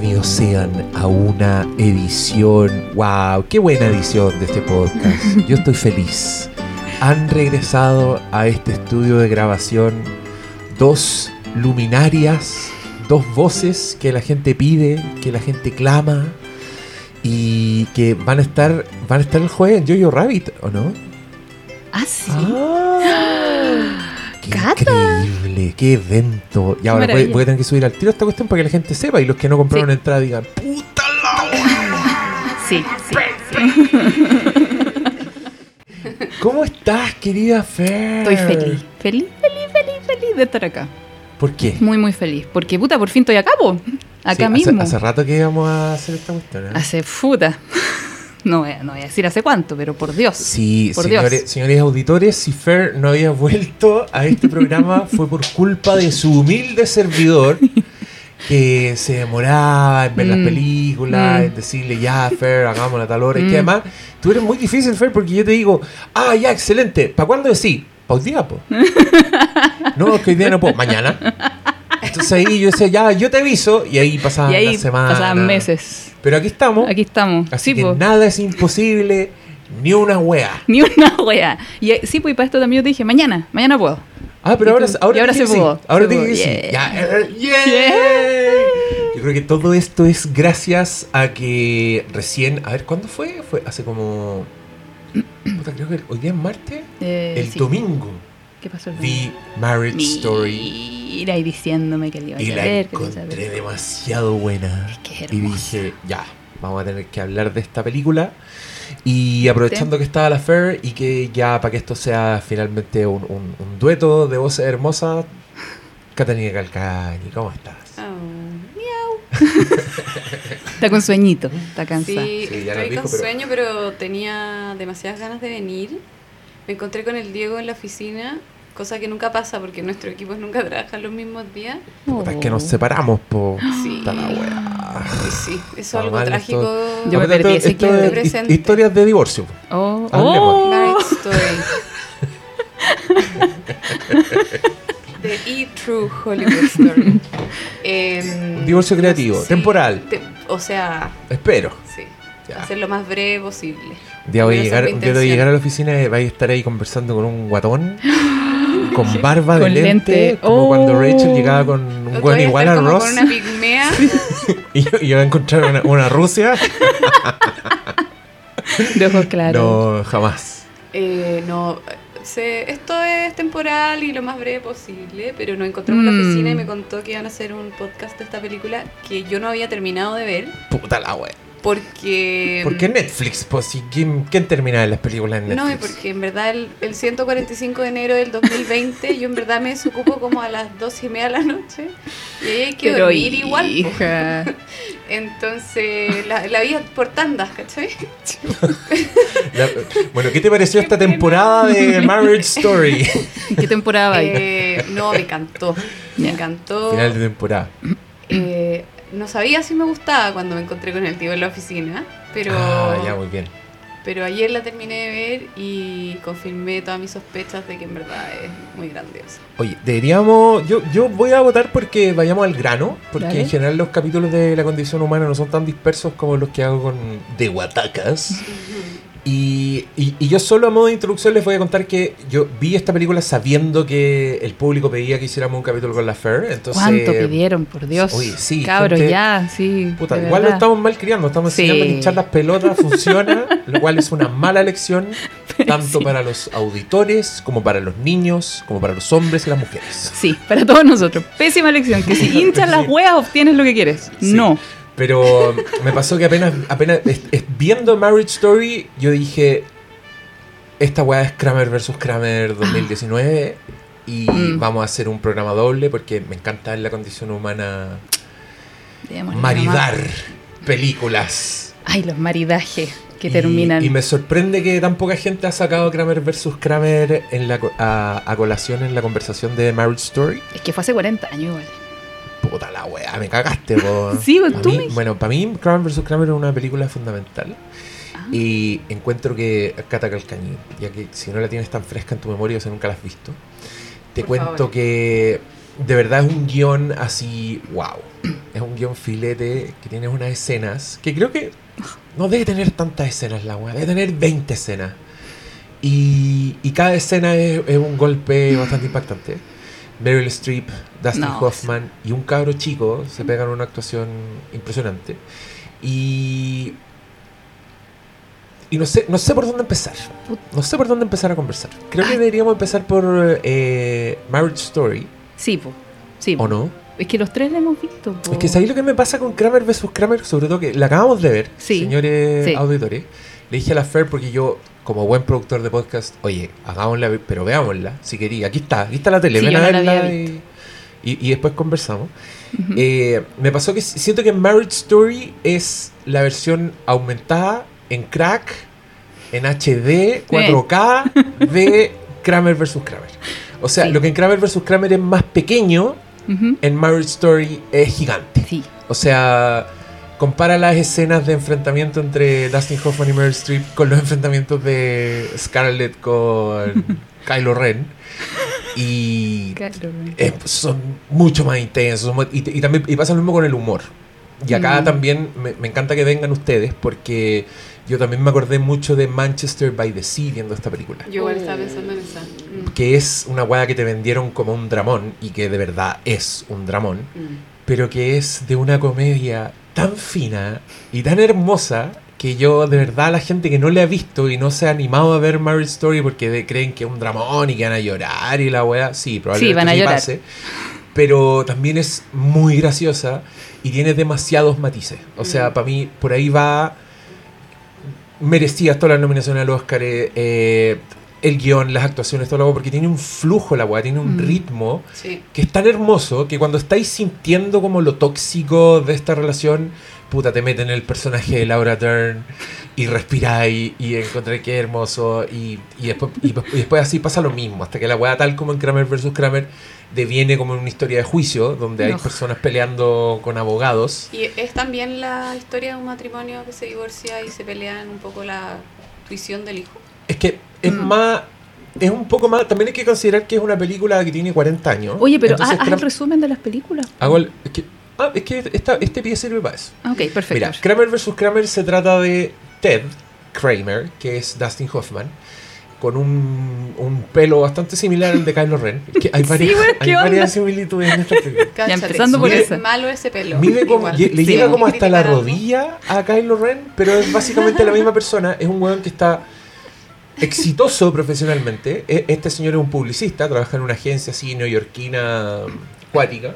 Bienvenidos sean a una edición, wow, qué buena edición de este podcast. Yo estoy feliz. Han regresado a este estudio de grabación dos luminarias, dos voces que la gente pide, que la gente clama y que van a estar van a estar el jueves en Jojo Rabbit, ¿o no? Ah, sí. Qué Cata. increíble, qué evento. Y ahora voy, a tener que subir al tiro esta cuestión para que la gente sepa y los que no compraron entrada digan, ¡puta la wea". Sí, sí, sí. ¿Cómo estás, querida Fer? Estoy feliz. Feliz, feliz, feliz, feliz de estar acá. ¿Por qué? Muy, muy feliz. Porque, puta, por fin estoy acá, po. Acá Sí, hace- mismo. Hace, rato que íbamos a hacer esta cuestión. ¿eh? Hace puta. No voy, a, no voy a decir hace cuánto, pero por Dios. Sí, Por señores, Dios. señores auditores, si Fer no había vuelto a este programa fue por culpa de su humilde servidor que se demoraba en ver las Mm, películas, mm. en decirle ya, Fer, hagamos a tal hora. Y Mm. que además, tú eres muy difícil, Fer, porque yo te digo, ah, ya, excelente, ¿para cuándo decís? ¿Para hoy día, po? no, es que hoy día no puedo, mañana. Entonces ahí yo decía, ya, yo te aviso, y ahí pasaban y ahí las semanas. pasaban meses. Pero aquí estamos. Aquí estamos. Así sí, que po. nada es imposible, ni una wea. Ni una wea. Y eh, sí, pues y para esto también yo te dije, mañana, mañana puedo. Ah, pero ahora, ahora, ahora se sí. pudo, Ahora se dije pudo. Yeah. Ya, eh, yeah. Yeah. Yo creo que todo esto es gracias a que recién, a ver, ¿cuándo fue? Fue hace como... puta, creo que hoy día es martes. Eh, el sí. domingo ¿Qué pasó domingo? Marriage Story Mira, y diciéndome que le iba a y la ver. que encontré demasiado buena. Es que es Y dije, ya, vamos a tener que hablar de esta película. Y aprovechando que estaba la Fair y que ya para que esto sea finalmente un, un- un dueto de voces hermosas, Catalina Calcañi, ¿cómo estás? Está con sueñito, está cansada. Sí, Sí, estoy dijo, con pero- sueño, pero tenía demasiadas ganas de venir. Me encontré con el Diego en la oficina, cosa que nunca pasa porque nuestros equipos nunca trabajan los mismos días. Puta, es que nos separamos, po. Sí. La wea. Y sí, eso es algo mal trágico. esto. Yo me perdí ese esto es presente. hi- Historias de divorcio. Oh, oh. Marriage Story. The E True Hollywood Story. Em, divorcio creativo, sí, temporal. te- o sea, Espero. sí. Ya. Hacer lo más breve posible. Día voy a llegar, voy a llegar a la oficina y vais a estar ahí conversando con un guatón. Con barba de lente, lente. como cuando Oh. Rachel llegaba con un Otro buen igual a Ross. Con una pigmea. Y yo, y yo voy a encontrar una, una Rusia. De ojos claros. No, jamás. Eh, no, se- esto es temporal y lo más breve posible, pero nos encontramos en la Mm. oficina y me contó que iban a hacer un podcast de esta película que yo no había terminado de ver Puta la wea. Porque... ¿Por qué Netflix? Pues, ¿quién, quién termina en las películas en Netflix? No, y porque en verdad el, el 145 de enero del 2020 yo en verdad me desocupo como a las 2 y media de la noche y ahí hay que Pero dormir igual. Entonces la, la vida por tandas, ¿cachai? La- bueno, ¿qué te pareció esta temporada de Marriage Story? ¿En qué temporada va ahí? Eh, no, me encantó. Me encantó. Final de temporada. Eh, no sabía si me gustaba cuando me encontré con el tío en la oficina, pero, Ah, ya, muy bien. pero ayer la terminé de ver y confirmé todas mis sospechas de que en verdad es muy grandiosa. Oye, deberíamos. Yo, yo voy a votar porque vayamos al grano. Porque Dale. en general los capítulos de la condición humana no son tan dispersos como los que hago con De Guatacas. Y, y- y yo solo a modo de introducción les voy a contar que yo vi esta película sabiendo que el público pedía que hiciéramos un capítulo con la Fer. Entonces, ¿Cuánto pidieron, por Dios? Oye, sí, Cabros, gente- ya, sí. Puta, igual lo verdad. estamos mal criando, estamos Sí. enseñando a hinchar las pelotas, funciona, lo cual es una mala lección, tanto Sí. para los auditores, como para los niños, como para los hombres y las mujeres. Sí, para todos nosotros. Pésima lección. Que si hinchas las Sí. hueas obtienes lo que quieres. Sí. No. Pero me pasó que apenas, apenas es- es- viendo Marriage Story, yo dije, esta weá es Kramer versus Kramer 2019 y Mm. vamos a hacer un programa doble porque me encanta en la condición humana maridar películas. Ay, los maridajes que Y- terminan. Y, me sorprende que tan poca gente ha sacado Kramer versus Kramer en la, a, a colación en la conversación de Marriage Story. Es que fue hace 40 años igual. Puta la weá, me cagaste. Sí, pues, tú mí- me. Bueno, para mí Kramer vs. Kramer es una película fundamental. Ah. Y encuentro que Cata Calcañi, ya que si no la tienes tan fresca en tu memoria o si nunca la has visto, te Por cuento favor. que de verdad es un guion así, wow. Es un guion filete que tiene unas escenas que creo que no debe tener tantas escenas la weá, debe tener 20 escenas. Y, y cada escena es, es un golpe bastante impactante. Meryl Streep, Dustin No. Hoffman y un cabro chico se pegan una actuación impresionante. Y. Y no sé, no sé por dónde empezar. No sé por dónde empezar a conversar. Creo que deberíamos empezar por eh, Marriage Story, Sí, po. Sí, po. ¿o no? Es que los tres la hemos visto. po. Es que ¿sabéis lo que me pasa con Kramer vs. Kramer? Sobre todo que la acabamos de ver, Sí. señores Sí. auditores. Le dije a la Fer porque yo, como buen productor de podcast, oye, hagámosla, pero veámosla, si quería. Aquí está, aquí está la tele, Sí, ven a verla y, y- y después conversamos. Eh, me pasó que siento que Marriage Story es la versión aumentada en crack, en HD, 4K de Kramer vs. Kramer. O sea, Sí. lo que en Kramer vs. Kramer es más pequeño, en Marriage Story es gigante. Sí. O sea, compara las escenas de enfrentamiento entre Dustin Hoffman y Meryl Streep con los enfrentamientos de Scarlett con Kylo Ren. Y eh, son mucho más intensos. Y, y también y pasa lo mismo con el humor. Y acá Mm. también me, me encanta que vengan ustedes porque yo también me acordé mucho de Manchester by the Sea viendo esta película. Yo igual estaba pensando en esa. Mm. Que es una weá que te vendieron como un dramón y que de verdad es un dramón Mm. pero que es de una comedia tan fina y tan hermosa que yo de verdad la gente que no le ha visto y no se ha animado a ver Marriage Story porque de- creen que es un dramón y que van a llorar y la wea, sí, probablemente Sí, van a sí llorar. pase, pero también es muy graciosa y tiene demasiados matices. O sea, Mm. para mí por ahí va merecía todas las nominaciones al Oscar, eh, eh, el guion, las actuaciones, todo lo porque tiene un flujo la weá, tiene un Mm. ritmo Sí. que es tan hermoso que cuando estáis sintiendo como lo tóxico de esta relación, puta, te meten en el personaje de Laura Dern y respiráis y encontré que es hermoso y, y, después, y, y después así pasa lo mismo, hasta que la weá tal como en Kramer vs. Kramer deviene como una historia de juicio donde hay No. personas peleando con abogados. Y es también la historia de un matrimonio que se divorcia y se pelean un poco la tuición del hijo. Es que es Mm. más... Es un poco más... También hay que considerar que es una película que tiene 40 años. Oye, pero Entonces, haz, haz el resumen de las películas. hago el- es que, ah, es que esta- este pie sirve para eso. Ah, ok, perfecto. Mira, Kramer vs. Kramer se trata de Ted Kramer, que es Dustin Hoffman, con un, un pelo bastante similar al de Kylo Ren. Que hay Sí, varias, güey, hay ¿qué onda? varias similitudes en esta película. Cáchate, empezando por esa. malo ese pelo. Mide como- le Sí. llega como hasta la rodilla a Kylo Ren, pero es básicamente la misma persona. Es un weón que está exitoso profesionalmente. E- Este señor es un publicista, trabaja en una agencia así neoyorquina cuática.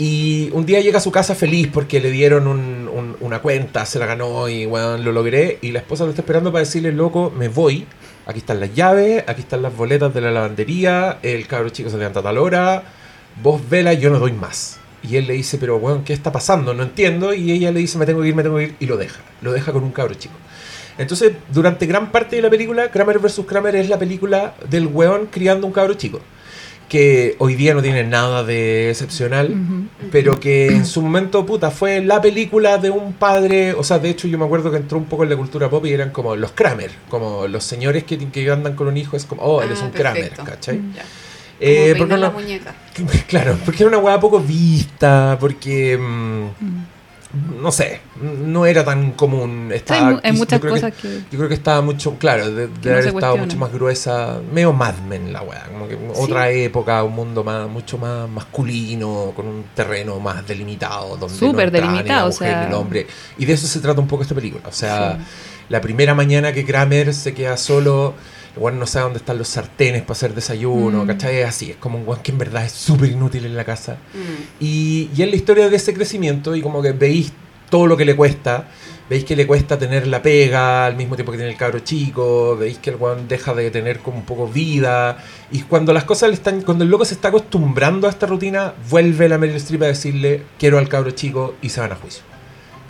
Y un día llega a su casa feliz porque le dieron un- un- una cuenta, se la ganó y weón, lo logré. Y la esposa lo está esperando para decirle, loco, me voy. Aquí están las llaves, aquí están las boletas de la lavandería, el cabro chico se levanta a tal hora, vos vela, yo no doy más. Y él le dice, pero weón, ¿qué está pasando? No entiendo. Y ella le dice, me tengo que ir, me tengo que ir, y lo deja. Lo deja con un cabro chico. Entonces, durante gran parte de la película, Kramer vs. Kramer es la película del weón criando un cabro chico. Que hoy día no tiene nada de excepcional, pero que en su momento, puta, fue la película de un padre. O sea, de hecho, yo me acuerdo que entró un poco en la cultura pop y eran como los Kramer, como los señores que, que andan con un hijo, es como, oh, él es Ah, un Kramer. ¿cachai? Ya. Eh, porque la muñeca. Claro, porque era una weá poco vista, porque. mm, Mm. No sé, no era tan común. Estaba, Hay, hay yo muchas creo que- cosas que... yo creo que estaba mucho, claro, de, haber estado mucho más gruesa, medio Mad Men la weá, como que otra época, un mundo más, mucho más masculino, con un terreno más delimitado, donde Súper no delimitado, la o mujer sea- el hombre. Y de eso se trata un poco esta película. O sea, Sí. la primera mañana que Kramer se queda solo, el weón no sabe dónde están los sartenes para hacer desayuno, Mm. ¿cachai? Es así, es como un weón que en verdad es súper inútil en la casa. Mm. Y, y es la historia de ese crecimiento y como que veis todo lo que le cuesta. Veis que le cuesta tener la pega al mismo tiempo que tiene el cabro chico. Veis que el weón deja de tener como un poco vida. Y cuando las cosas le están. Cuando el loco se está acostumbrando a esta rutina, vuelve la Meryl Streep a decirle: Quiero al cabro chico y se van a juicio.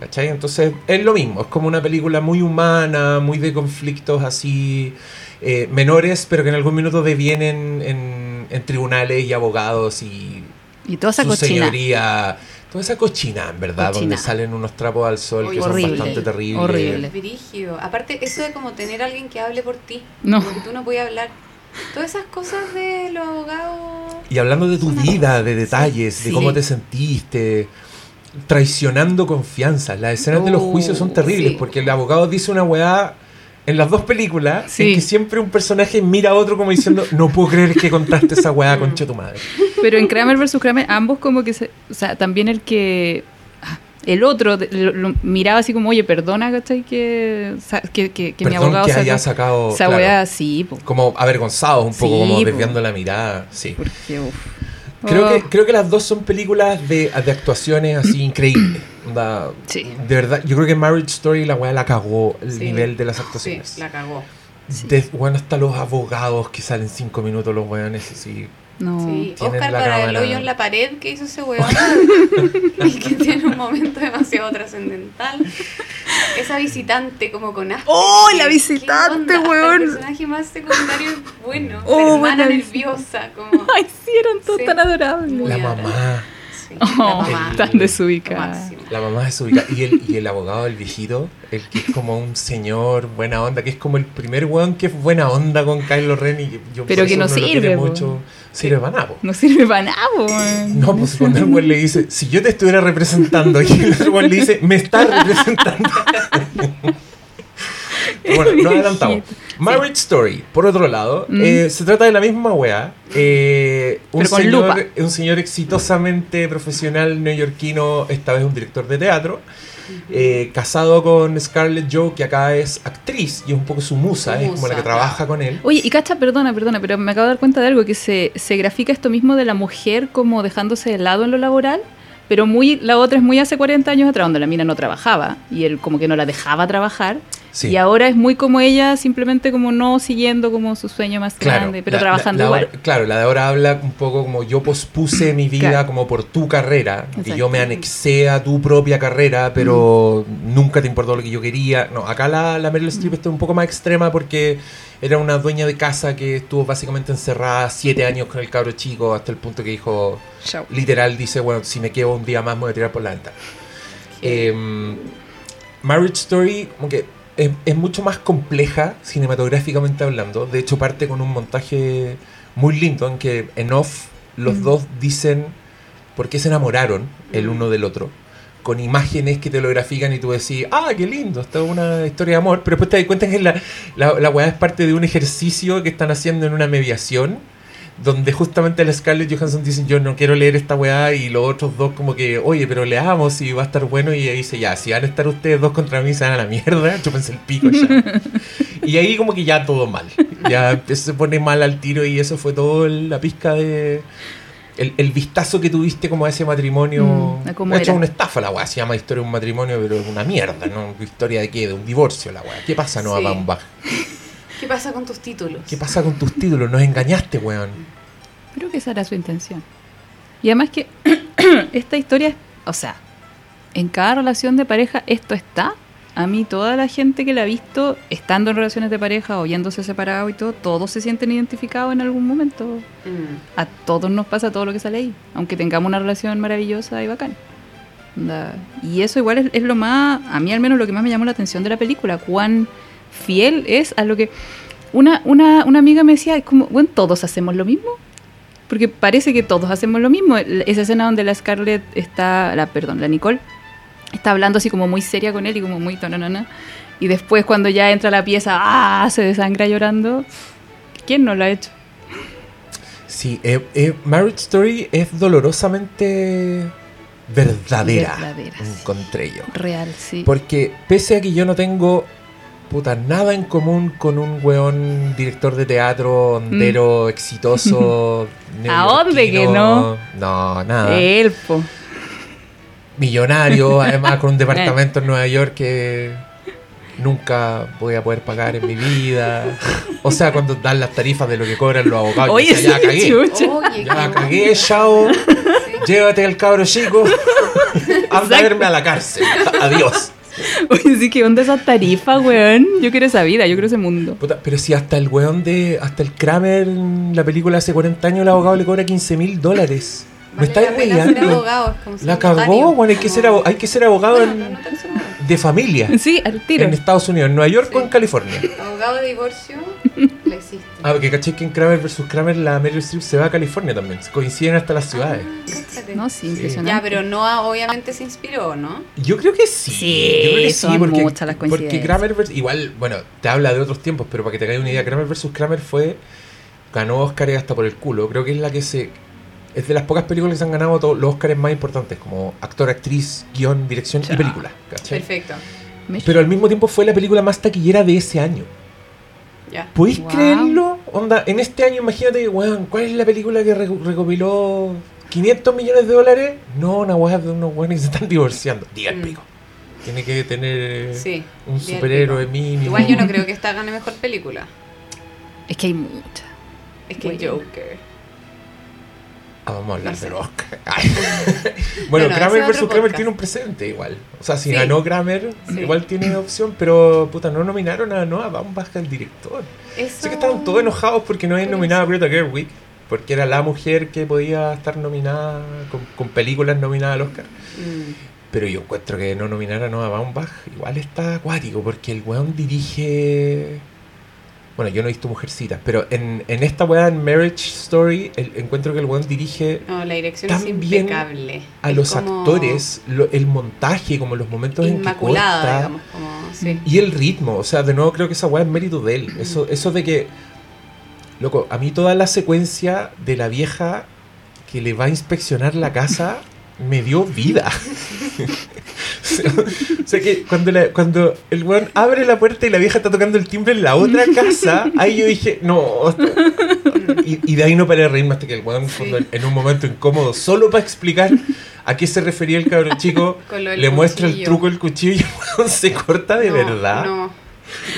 ¿Cachai? Entonces es lo mismo. Es como una película muy humana, muy de conflictos así. Eh, menores, pero que en algún minuto devienen en, en tribunales y abogados y Y toda esa su cochina. señoría, toda esa cochina, en verdad, Cochina. donde salen unos trapos al sol Oye, que son horrible, bastante terribles. horrible. Brígido. Aparte, eso de como tener a alguien que hable por ti. No. Porque tú no puedes hablar. Todas esas cosas de los abogados. Y hablando de tu vida, de detalles, de Sí. cómo te sentiste, traicionando confianza. Las escenas de los juicios son terribles sí. porque el abogado dice una weá en las dos películas Sí. en que siempre un personaje mira a otro como diciendo no puedo creer que contaste esa weá concha tu madre. Pero en Kramer vs. Kramer, ambos como que se. O sea, también el que. ah, El otro de- lo, lo miraba así como, oye, perdona, ¿cachai? Que, que, que, que mi abogado que haya sacado esa claro, weá así, po. como avergonzados un poco, Sí, como po. desviando la mirada. Sí. Porque, uf. Creo, Oh, que, creo que las dos son películas de, de actuaciones así increíbles. Onda, Sí. De verdad, yo creo que Marriage Story la weá la cagó el Sí. nivel de las Sí, actuaciones. la cagó. Sí. De- bueno, hasta los abogados que salen cinco minutos los weones así. No. Sí, Oscar la para el hoyo en la pared que hizo ese weón y que tiene un momento demasiado trascendental. Esa visitante como con asco. ¡Oh, la ¿Qué visitante, weón! El personaje más secundario es bueno. Oh, la hermana nerviosa, como... Ay, sí, eran todos Sí. tan adorables. La adorable. mamá. Sí, Oh, la mamá. tan lo desubicada. La mamá es ubicada. Y el, y el abogado, el viejito, el que es como un señor buena onda, que es como el primer weón que es buena onda con Kylo Ren. Y yo Pero que no sirve, mucho. Sirve para nada. No sirve para nada. No, pues cuando el weón le dice, si yo te estuviera representando, y el otro weón le dice, me estás representando. Bueno, nos adelantamos. Marriage Story, por otro lado, Mm. eh, se trata de la misma wea. Eh, un, Pero con señor, lupa. un señor exitosamente profesional neoyorquino, esta vez un director de teatro, eh, casado con Scarlett Joe, que acá es actriz y es un poco su musa, Su es como la que trabaja con él. Oye, y cacha, perdona, perdona, pero me acabo de dar cuenta de algo, que se, se grafica esto mismo de la mujer como dejándose de lado en lo laboral, pero muy la otra es muy hace 40 años atrás, donde la mina no trabajaba, y él como que no la dejaba trabajar, Sí. y ahora es muy como ella, simplemente como no siguiendo como su sueño más grande, pero la- trabajando la- la igual. hora- claro, la de ahora habla un poco como yo pospuse mi vida Claro. como por tu carrera, y Exacto. yo me anexé a tu propia carrera, pero nunca te importó lo que yo quería. No, acá la, la Meryl Streep está un poco más extrema porque era una dueña de casa que estuvo básicamente encerrada siete años con el cabro chico hasta el punto que dijo, literal, dice, bueno, si me quedo un día más me voy a tirar por la ventana. Eh, Marriage Story como que es, es mucho más compleja cinematográficamente hablando. De hecho parte con un montaje muy lindo en que en off los Mm. dos dicen por qué se enamoraron el uno del otro. Con imágenes que te lo grafican y tú decís, ah, qué lindo, esta es una historia de amor. Pero después te das cuenta que la, la, la weá es parte de un ejercicio que están haciendo en una mediación donde justamente la Scarlett Johansson dice yo no quiero leer esta weá y los otros dos como que, oye, pero leamos y va a estar bueno y dice, ya, si van a estar ustedes dos contra mí, se van a la mierda, chúpense el pico ya. y ahí como que ya todo mal, ya se pone mal al tiro y eso fue todo el- la pizca de... El, el vistazo que tuviste como a ese matrimonio... Mm, de hecho, una estafa la weá, se llama Historia de un matrimonio, pero es una mierda, ¿no? ¿Historia de qué? De un divorcio la weá. ¿Qué pasa, Noah Sí. Baumbach? ¿Qué pasa con tus títulos? ¿Qué pasa con tus títulos? Nos engañaste, weón. Creo que esa era su intención. Y además que esta historia, es- o sea, en cada relación de pareja esto está. A mí toda la gente que la ha visto, estando en relaciones de pareja o yéndose separado y todo, todos se sienten identificados en algún momento. Mm. A todos nos pasa todo lo que sale ahí, aunque tengamos una relación maravillosa y bacán. Y eso igual es, es lo más, a mí al menos lo que más me llamó la atención de la película, cuán fiel es a lo que... Una, una, una amiga me decía, es como, bueno, todos hacemos lo mismo. Porque parece que todos hacemos lo mismo. Esa escena donde la Scarlett está, la, perdón, la Nicole, está hablando así como muy seria con él y como muy tonanana. Y después cuando ya entra a la pieza, ¡ah! se desangra llorando. ¿Quién no lo ha hecho? Sí, eh, eh, Marriage Story es dolorosamente verdadera, Verdadera, sí. encontré yo. Real, sí. Porque pese a que yo no tengo puta nada en común con un weón director de teatro, hondero, exitoso. Mm. ¿A dónde que neoyorquino, No, nada. Él, po. Millonario, además con un departamento en Nueva York que nunca voy a poder pagar en mi vida. O sea, cuando dan las tarifas de lo que cobran los abogados, Oye, decía, ya sí, cagué. Oye, Ya qué- cagué, chao. Llévate al cabro chico. Anda a verme a la cárcel. Adiós. Oye, sí, ¿qué onda esa tarifa, weón? Yo quiero esa vida, yo quiero ese mundo. Puta, pero si hasta el weón de. Hasta el Kramer en la película hace 40 años, el abogado le cobra 15 mil dólares. ¿Me Vale estáis la cagó, bueno, hay que ser, hay que ser abogado Bueno, en- no abogado. de familia. Sí, al tiro. En Estados Unidos, en Nueva York o Sí. en California. Abogado de divorcio, La hiciste. Ah, porque caché que en Kramer vs. Kramer la Meryl Streep se va a California también. Coinciden hasta las ciudades. Ah, cáchate. No, sí, Sí. impresionante. Ya, pero Noah obviamente se inspiró, ¿no? Yo creo que sí. Sí, Yo creo que son porque, muchas las Porque coincidencias. Kramer vs. Igual, bueno, te habla de otros tiempos, pero para que te caiga una idea, Kramer vs. Kramer fue. Ganó Oscar hasta por el culo. Creo que es la que se. Es de las pocas películas que se han ganado todos los Oscars más importantes, como actor, actriz, guion, dirección Ya. y película. ¿cachai? Perfecto. Pero al mismo tiempo fue la película más taquillera de ese año. Ya. ¿Podéis Wow. creerlo? Onda, en este año, imagínate, weón, ¿cuál es la película que reco- recopiló 500 millones de dólares? No, una weá de unos weones que se están divorciando. Diga el Mm. pico. Tiene que tener Sí. un superhéroe mínimo. Igual yo no creo que esta gane mejor película. Es que hay muchas. Es que. Joker. Ah, vamos a hablar No sé. del Oscar. Bueno, Bueno, Kramer otro Kramer tiene un precedente igual. O sea, si Sí. ganó Kramer, Sí. igual tiene opción, pero puta, no nominaron a Noah Baumbach al director. Eso... Sé que estaban todos enojados porque no habían nominado a Greta Gerwig, porque era la mujer que podía estar nominada con, con películas nominadas al Oscar. Mm. Pero yo encuentro que no nominar a Noah Baumbach igual está acuático, porque el weón dirige. Bueno, yo no he visto Mujercitas, pero en, en esta weá, en Marriage Story, el- encuentro que el weón dirige No, la dirección Tan es bien impecable. a Es los como actores, lo- el montaje, como los momentos en que Inmaculada, corta. digamos. Como, sí. Y el ritmo, o sea, de nuevo creo que esa weá es mérito de él. Eso, eso de que, loco, a mí toda la secuencia de la vieja que le va a inspeccionar la casa me dio vida. o, sea, que cuando, la- cuando el weón abre la puerta y la vieja está tocando el timbre en la otra casa, ahí yo dije, no. Y, y de ahí no paré de reírme hasta que el weón, Sí. en un momento incómodo, solo para explicar a qué se refería el cabrón chico, le muestra el truco del cuchillo y el weón se corta de No, verdad. No.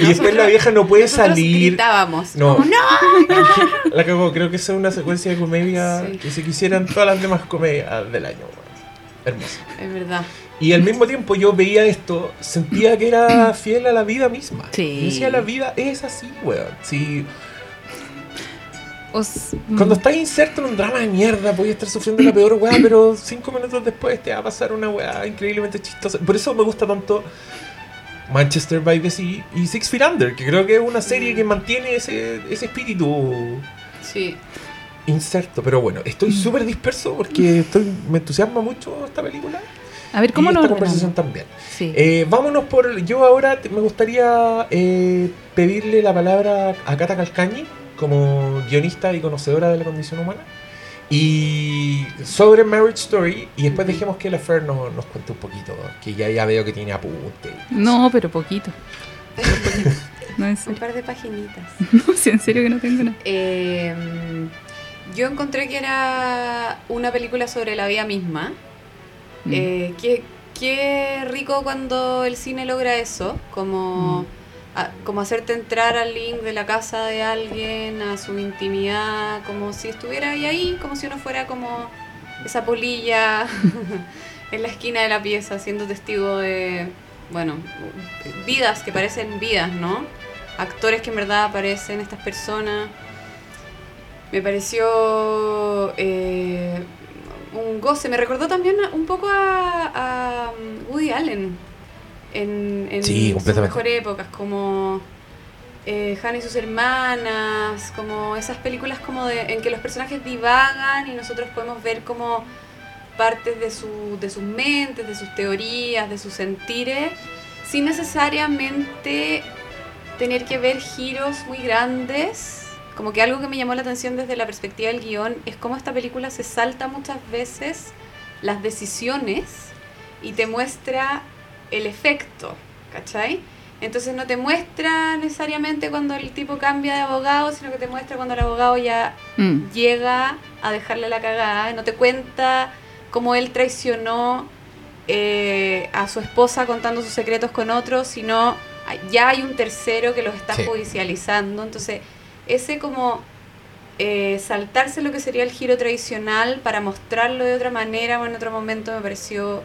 Y después la vieja no puede salir. gritábamos. No. como, ¡No! La cagó, creo que esa es una secuencia de comedia Sí. que se quisieran todas las demás comedias del año. Hermoso. Es verdad. Y al mismo tiempo yo veía esto, sentía que era fiel a la vida misma. Sí. Yo decía, la vida es así, weón. Sí, Os- Cuando estás inserto en un drama de mierda, podías estar sufriendo la peor weá, pero cinco minutos después te va a pasar una weá increíblemente chistosa. Por eso me gusta tanto Manchester by the Sea y Six Feet Under, que creo que es una serie que mantiene ese, ese espíritu Sí. Inserto. Pero bueno, estoy súper disperso porque estoy, me entusiasma mucho esta película. A ver, ¿cómo y nos esta conversación también. Sí. Eh, vámonos por. Yo ahora te- me gustaría eh, pedirle la palabra a Cata Calcañi como guionista y conocedora de la condición humana. Y sobre Marriage Story. Y después dejemos que la Fer nos, nos cuente un poquito. Que ya, ya veo que tiene apunte. No, pero poquito. No, Un par de paginitas. No, sí, en serio que no tengo nada. Eh, yo encontré que era una película sobre la vida misma. Mm. Eh, qué, qué rico cuando el cine logra eso, como, Mm. a- como hacerte entrar al link de la casa de alguien, a su intimidad, como si estuviera ahí, ahí como si uno fuera como esa polilla en la esquina de la pieza, siendo testigo de, bueno, vidas que parecen vidas, ¿no? Actores que en verdad aparecen, estas personas. Me pareció eh, un goce. Me recordó también un poco a, a um, Woody Allen en, en Sí, sus mejores épocas, como eh, Hannah y sus hermanas, como esas películas como de, en que los personajes divagan y nosotros podemos ver como partes de, su, de sus mentes, de sus teorías, de sus sentires, sin necesariamente tener que ver giros muy grandes. Como que algo que me llamó la atención desde la perspectiva del guion es cómo esta película se salta muchas veces las decisiones y te muestra el efecto, ¿cachai? Entonces no te muestra necesariamente cuando el tipo cambia de abogado, sino que te muestra cuando el abogado ya Mm. llega a dejarle la cagada, no te cuenta cómo él traicionó eh, a su esposa contando sus secretos con otros, sino ya hay un tercero que los está Sí. judicializando. Entonces, ese como eh, saltarse lo que sería el giro tradicional para mostrarlo de otra manera o en otro momento me pareció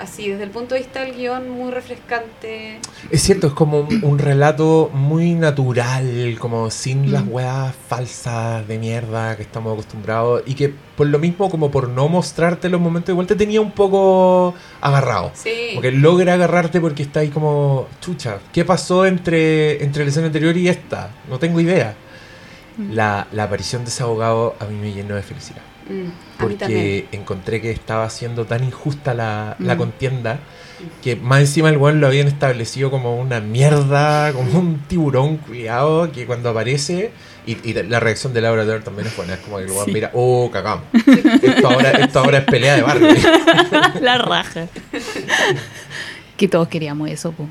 así, desde el punto de vista del guion, muy refrescante. Es cierto, es como un, un relato muy natural, como sin las Mm. weas falsas de mierda que estamos acostumbrados y que por lo mismo, como por no mostrarte los momentos, igual te tenía un poco agarrado. Sí. Porque logra agarrarte porque está ahí como, chucha, ¿qué pasó entre, entre la escena anterior y esta? No tengo idea. Mm. La, la aparición de ese abogado a mí me llenó de felicidad. Mm. Porque encontré que estaba siendo tan injusta la, la Mm. contienda que más encima el weón lo habían establecido como una mierda, como un tiburón cuidado que cuando aparece y, y la reacción de Laura Dern también es buena, es como que el weón Sí. mira, oh, cagamos. Esto ahora, esto ahora es pelea de barrio. La raja. que todos queríamos eso, pues.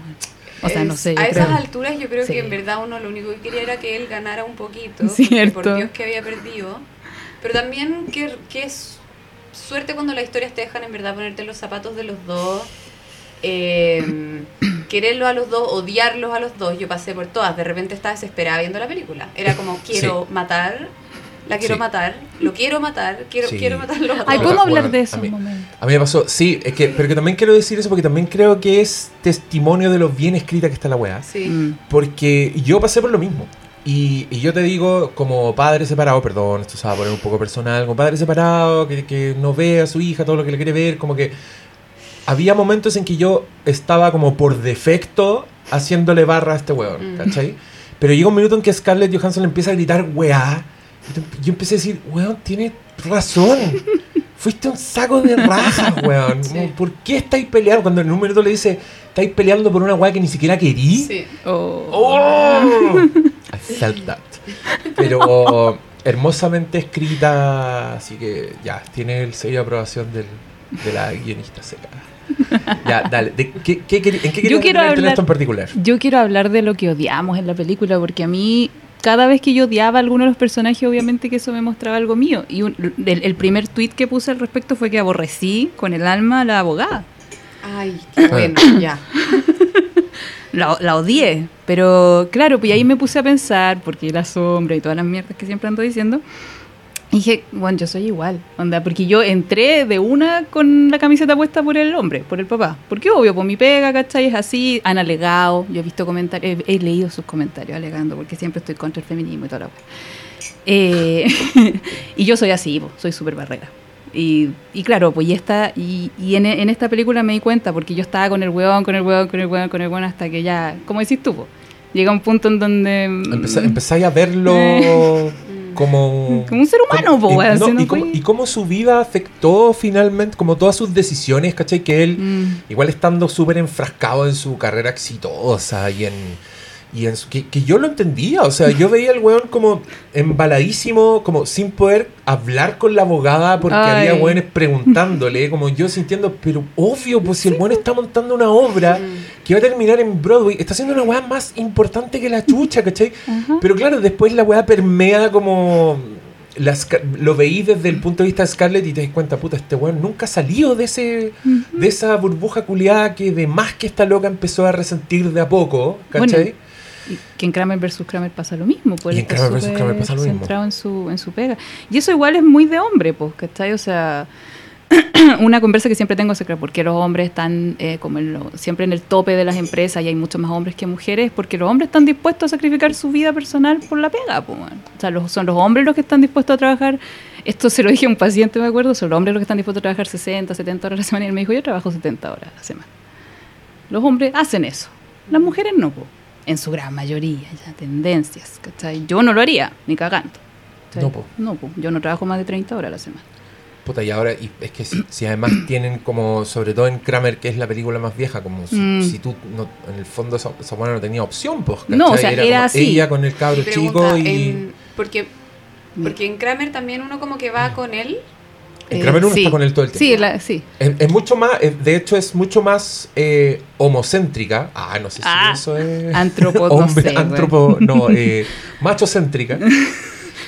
O sea, no sé, yo a creo. esas alturas yo creo Sí. que en verdad uno lo único que quería era que él ganara un poquito. Cierto. Por Dios que había perdido. Pero también que, que es suerte cuando las historias te dejan en verdad ponerte en los zapatos de los dos. eh, quererlos a los dos, odiarlos a los dos. Yo pasé por todas. De repente estaba desesperada viendo la película. Era como, quiero matar. La quiero Sí. matar, lo quiero matar, quiero, Sí. quiero matarlo a Ay, todos. ¿podemos hablar de a eso mí- un momento? A mí me pasó, sí, es que, pero que también quiero decir eso porque también creo que es testimonio de lo bien escrita que está la weá. Sí. Mm. Porque yo pasé por lo mismo. Y, y yo te digo, como padre separado, perdón, esto se va a poner un poco personal, como padre separado, que, que no ve a su hija todo lo que le quiere ver, como que había momentos en que yo estaba como por defecto haciéndole barra a este weón, Mm. ¿cachai? Pero llega un minuto en que Scarlett Johansson le empieza a gritar weá. Yo empecé a decir, weón, tiene razón. Fuiste un saco de rajas, weón. Sí. ¿Por qué estáis peleando? Cuando en un minuto le dice, estáis peleando por una weá que ni siquiera querí. Sí. Oh. ¡Oh! Felt that. Pero hermosamente escrita, así que ya, tiene el sello de aprobación del, de la guionista seca. Ya, dale. ¿De qué, qué ¿En qué quiero hablar- esto en particular? Yo quiero hablar de lo que odiamos en la película, porque a mí, cada vez que yo odiaba a alguno de los personajes, obviamente que eso me mostraba algo mío. Y un- el, el primer tweet que puse al respecto fue que aborrecí con el alma a la abogada. Ay, qué bueno, ya. La, la odié, pero claro, pues ahí me puse a pensar, porque la sombra y todas las mierdas que siempre ando diciendo, y dije, bueno, yo soy igual, onda, porque yo entré de una con la camiseta puesta por el hombre, por el papá, porque obvio, por mi pega, ¿cachai? Es así, han alegado, yo he visto comentarios, he, he leído sus comentarios alegando, porque siempre estoy contra el feminismo y toda la. Eh, y yo soy así, po, soy súper barrera. Y, y claro, pues y, esta, y, y en, en esta película me di cuenta, porque yo estaba con el huevón, con el huevón, con el huevón, con el huevón, hasta que ya, como decís tú, po, llega un punto en donde... mm, Empezá- empezáis a verlo como... Como un ser humano, po, y, weón, no, si no y, cómo, fue- y cómo su vida afectó finalmente, como todas sus decisiones, ¿cachai? Que él... Mm, Igual estando súper enfrascado en su carrera exitosa y en. Y en su- que, que yo lo entendía, o sea, yo veía al weón como embaladísimo, como sin poder hablar con la abogada porque Ay. había weones preguntándole, como yo sintiendo, pero obvio, pues si el weón está montando una obra Mm. que va a terminar en Broadway, está haciendo una weá más importante que la chucha, ¿cachai? Pero claro, después la weá permea como. la Scar- lo veí desde el punto de vista de Scarlett y te das cuenta, puta, este weón nunca salió de ese de esa burbuja culiada que de más que esta loca empezó a resentir de a poco, ¿cachai? Bueno, Y que en Kramer vs. Kramer pasa lo mismo. Pues, Y en Kramer súper Kramer pasa lo mismo. centrado en su, en su pega. Y eso igual es muy de hombre, pues, ¿cachai? O sea, una conversa que siempre tengo es que porque los hombres están eh, como en lo- siempre en el tope de las empresas y hay muchos más hombres que mujeres, porque los hombres están dispuestos a sacrificar su vida personal por la pega, pues. O sea, los- son los hombres los que están dispuestos a trabajar. Esto se lo dije a un paciente, me acuerdo, son los hombres los que están dispuestos a trabajar 60, 70 horas a la semana. Y él me dijo, yo trabajo 70 horas a la semana. Los hombres hacen eso. Las mujeres no, po. En su gran mayoría, ya tendencias, ¿cachai? Yo no lo haría, ni cagando. ¿cachai? No, po. No, po. yo no trabajo más de 30 horas a la semana. Puta, y ahora, y es que si, si además tienen como, sobre todo en Kramer, que es la película más vieja, como si, Mm. si tú, no, en el fondo esa, esa buena no tenía opción, pues, No, o sea, era como así. Ella con el cabro Pregunta, chico y... en- porque, porque en Kramer también uno como que va con él. Eh, Kramer uno sí. está con él todo el tiempo. Sí, la- sí. Es, es mucho más, es- de hecho es mucho más eh, homocéntrica. Ah, no sé si Ah, eso es... antropo- no Hombre, sé, güey. antropo, no, eh, machocéntrica.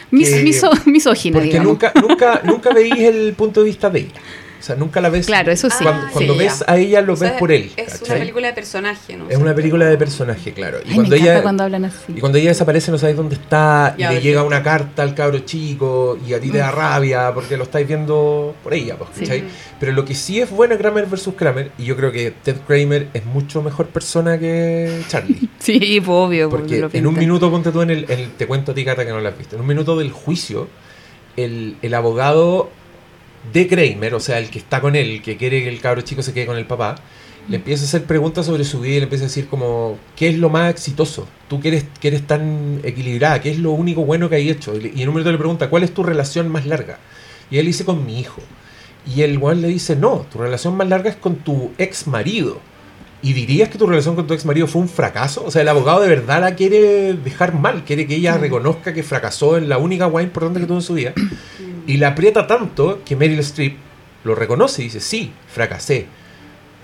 Mis, miso- misógina, Porque digamos. nunca, nunca, nunca veís el punto de vista de ella. O sea, nunca la ves. Claro, eso sí. Cuando, Ah, cuando sí, ves ya. a ella, lo O sea, ves por él. Es una película de personaje, ¿no? Es una película de personaje, claro. Y Ay, cuando me ella. cuando hablan así. Y cuando ella desaparece no sabéis dónde está y le llega una carta al cabro chico y a ti te da rabia porque lo estáis viendo por ella, pues, Sí. ¿cachai? Pero lo que sí es bueno es Kramer versus Kramer y yo creo que Ted Kramer es mucho mejor persona que Charlie. Sí, pues, obvio. Porque lo en un minuto, ponte tú en el, en el- te cuento a ti, Cata, que no la has visto, en un minuto del juicio, el, el abogado de Kramer, o sea, el que está con él, el que quiere que el cabro chico se quede con el papá, le empieza a hacer preguntas sobre su vida y le empieza a decir como, ¿qué es lo más exitoso? Tú que eres, que eres tan equilibrada, ¿qué es lo único bueno que hay hecho? Y, en un minuto le pregunta, ¿cuál es tu relación más larga? Y él dice, con mi hijo. Y el weón le dice, no, tu relación más larga es con tu ex marido. ¿Y dirías que tu relación con tu ex marido fue un fracaso? O sea, el abogado de verdad la quiere dejar mal, quiere que ella reconozca que fracasó en la única weá importante que tuvo en su vida. Y la aprieta tanto que Meryl Streep lo reconoce y dice, sí, fracasé.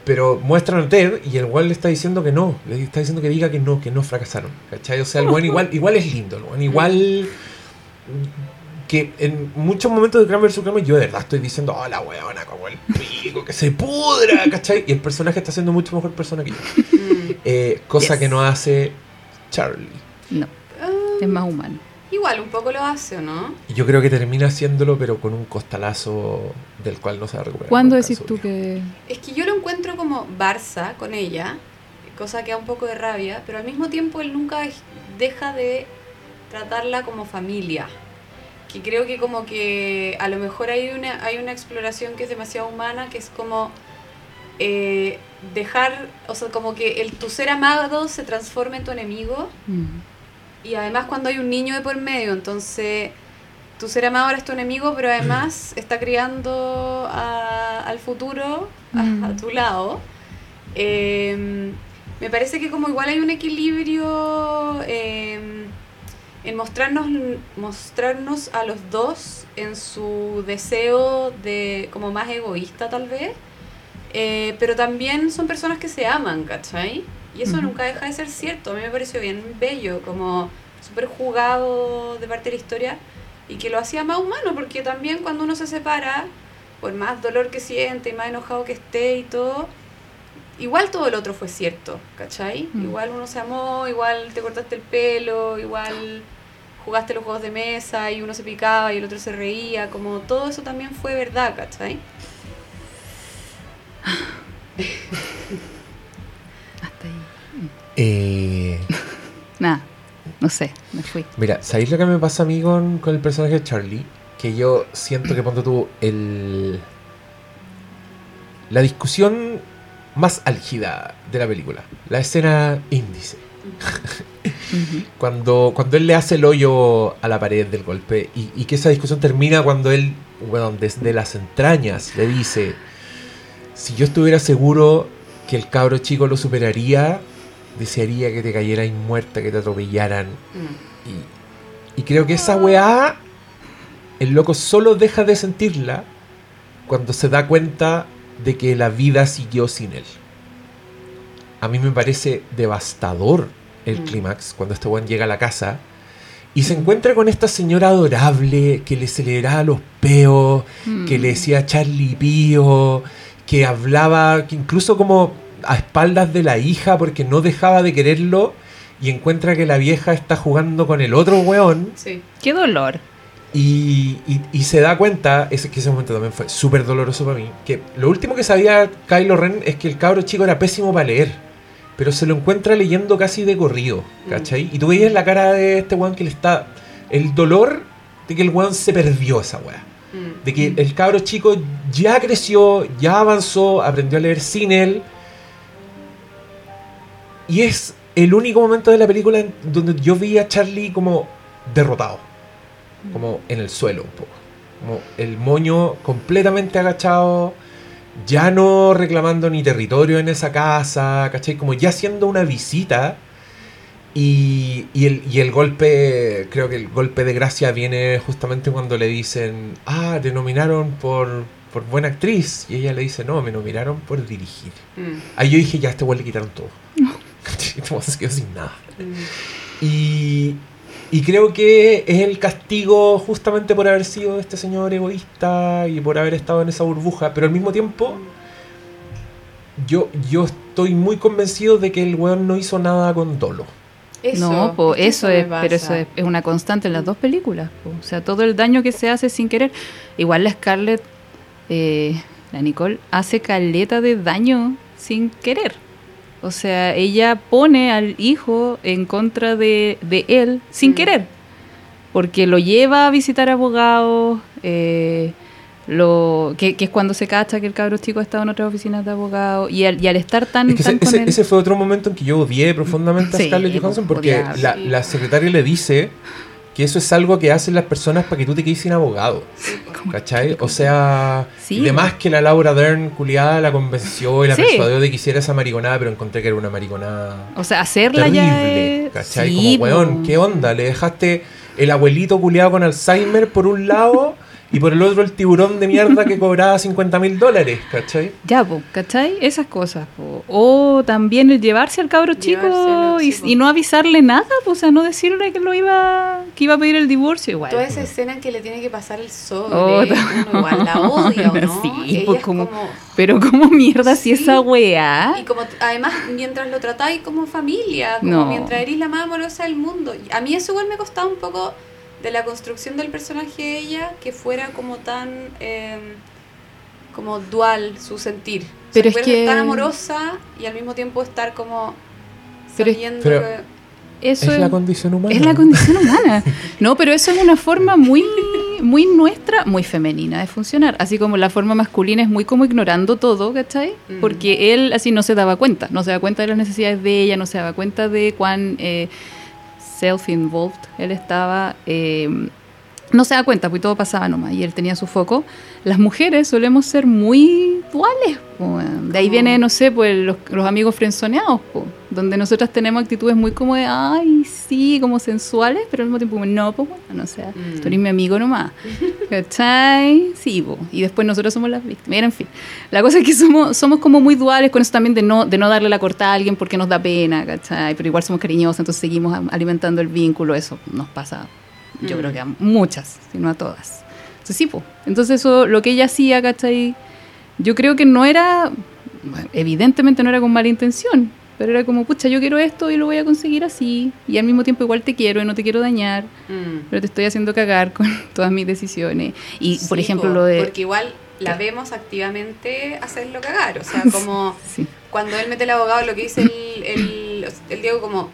Pero muestran a Ted y el weón le está diciendo que no, le está diciendo que diga que no, que no fracasaron. ¿Cachai? O sea, el weón igual, igual es lindo, el weón igual que en muchos momentos de Kramer vs. Kramer yo de verdad estoy diciendo, oh la weona, como el pico, que se pudra, ¿cachai? Y el personaje está siendo mucho mejor persona que yo. Mm. Eh, cosa Yes. que no hace Charlie. No, es más humano. Igual, un poco lo hace, ¿o no? Yo creo que termina haciéndolo, pero con un costalazo del cual no se va a recuperar. ¿Cuándo decís tú que.? Es que yo lo encuentro como Barça con ella, cosa que da un poco de rabia, pero al mismo tiempo él nunca dej- deja de tratarla como familia. Que creo que como que a lo mejor hay una, hay una exploración que es demasiado humana, que es como eh, dejar, o sea, como que el tu ser amado se transforme en tu enemigo. Mm. Y además cuando hay un niño de por medio, entonces tu ser amado ahora es tu enemigo, pero además está criando a- al futuro a, Mm. a tu lado. Eh, me parece que como igual hay un equilibrio eh, en mostrarnos, mostrarnos a los dos en su deseo de como más egoísta tal vez. Eh, pero también son personas que se aman, ¿cachai? Y eso nunca deja de ser cierto. A mí me pareció bien bello, como súper jugado de parte de la historia y que lo hacía más humano, porque también cuando uno se separa, por más dolor que siente y más enojado que esté y todo, igual todo lo otro fue cierto, ¿cachai? Mm. Igual uno se amó, igual te cortaste el pelo, igual jugaste los juegos de mesa y uno se picaba y el otro se reía, como todo eso también fue verdad, ¿cachai? Eh, Nada, no sé, me fui. mira, ¿sabéis lo que me pasa a mí con, con el personaje de Charlie? Que yo siento que ponte tú el. La discusión más álgida de la película. La escena índice. Cuando, cuando él le hace el hoyo a la pared del golpe y, y que esa discusión termina cuando él, bueno, desde las entrañas le dice, si yo estuviera seguro que el cabro chico lo superaría, desearía que te cayeras muerta, que te atropellaran. Mm. Y, y creo que esa weá, el loco solo deja de sentirla cuando se da cuenta de que la vida siguió sin él. A mí me parece devastador el Mm. clímax cuando este weón llega a la casa y se encuentra con esta señora adorable que le celebraba los peos, que Mm. le decía Charlie Pío, que hablaba que incluso como a espaldas de la hija porque no dejaba de quererlo y encuentra que la vieja está jugando con el otro weón Sí. Qué dolor. y, y- y se da cuenta, ese, que ese momento también fue súper doloroso para mí, que lo último que sabía Kylo Ren es que el cabro chico era pésimo para leer, pero se lo encuentra leyendo casi de corrido, ¿cachai? Y tú veías la cara de este weón que le está... El dolor de que el weón se perdió esa weá. Mm. De que el cabro chico ya creció, ya avanzó, aprendió a leer sin él. Y es el único momento de la película en donde yo vi a Charlie como derrotado. Como en el suelo un poco. Como el moño completamente agachado. Ya no reclamando ni territorio en esa casa. ¿Cachai? Como ya haciendo una visita. Y, y el, y el golpe, creo que el golpe de gracia viene justamente cuando le dicen, ah, te nominaron por, por buena actriz. Y ella le dice, no, me nominaron por dirigir. Mm. Ahí yo dije, ya, a este güey le quitaron todo. Este se quedó sin nada. Y, Y creo que es el castigo justamente por haber sido este señor egoísta y por haber estado en esa burbuja, pero al mismo tiempo yo, yo estoy muy convencido de que el weón no hizo nada con dolo. Eso, no, po, eso es, pero eso es, es una constante en las dos películas. po. O sea, todo el daño que se hace sin querer. Igual la Scarlett, eh, la Nicole, hace caleta de daño sin querer. O sea, ella pone al hijo en contra de, de él sin Mm. querer. Porque lo lleva a visitar abogados, eh, lo, que, que es cuando se cacha que el cabro chico ha estado en otras oficinas de abogados. Y al, y al estar tan, Es que ese, tan con ese- él- ese fue otro momento en que yo odié profundamente Sí, a Scarlett Johansson porque Sí. la secretaria le dice que eso es algo que hacen las personas para que tú te quedes sin abogado. ¿Cachai? O sea, Sí. de más que la Laura Dern culiada la convenció y la Sí. persuadió de que hiciera esa mariconada, pero encontré que era una mariconada O sea, hacerla terrible. ya es... ¿Cachai? Sí, Como, weón. ¿qué onda? Le dejaste el abuelito culiado con Alzheimer por un lado y por el otro el tiburón de mierda que cobraba 50 mil dólares, ¿cachai? Ya, po, ¿cachai? Esas cosas. po. O también el llevarse al cabro chico y, sí, po. y no avisarle nada, po, o sea, no decirle que lo iba que iba a pedir el divorcio igual. Toda esa escena en que le tiene que pasar el sobre, Oh, uno igual la odia, ¿o no? Sí, Ella pues es como- como... Pero como mierda si esa weá. Y como además, mientras lo tratáis como familia, como No. mientras eres la más amorosa del mundo. A mí eso igual me costaba un poco de la construcción del personaje de ella, que fuera como tan eh, como dual su sentir. O sea, Pero es que- tan amorosa y al mismo tiempo estar como Pero es- sabiendo pero- que- Eso es la condición humana. es la condición humana. No, pero eso es una forma muy muy nuestra, muy femenina de funcionar. Así como la forma masculina es muy como ignorando todo, ¿cachai? Mm. Porque él así no se daba cuenta, no se daba cuenta de las necesidades de ella, no se daba cuenta de cuán eh, self-involved él estaba. eh, no se da cuenta, pues todo pasaba nomás y él tenía su foco. Las mujeres solemos ser muy duales. po. De ahí Como- viene, no sé, pues los, los amigos frenzoneados, po, donde nosotras tenemos actitudes muy como de, ay, sí, como sensuales, pero al mismo tiempo, no, pues bueno, o sea, Mm. tú eres mi amigo nomás. ¿Cachai? Sí, po. y después nosotros somos las víctimas. Mira, en fin, la cosa es que somos, somos como muy duales con eso también de no, de no darle la cortada a alguien porque nos da pena, ¿cachai? Pero igual somos cariñosos, entonces seguimos alimentando el vínculo, eso nos pasa yo Mm. creo que a muchas, si no a todas. Entonces, sí, po. Entonces, eso, lo que ella hacía, ¿cachai? Yo creo que no era, bueno, evidentemente no era con mala intención, pero era como, pucha, yo quiero esto y lo voy a conseguir así, y al mismo tiempo igual te quiero y no te quiero dañar, Mm. pero te estoy haciendo cagar con todas mis decisiones. Y, por ejemplo, po, lo de... Porque igual la vemos activamente hacerlo cagar. O sea, como Sí. cuando él mete el abogado, lo que dice el, el, el Diego, como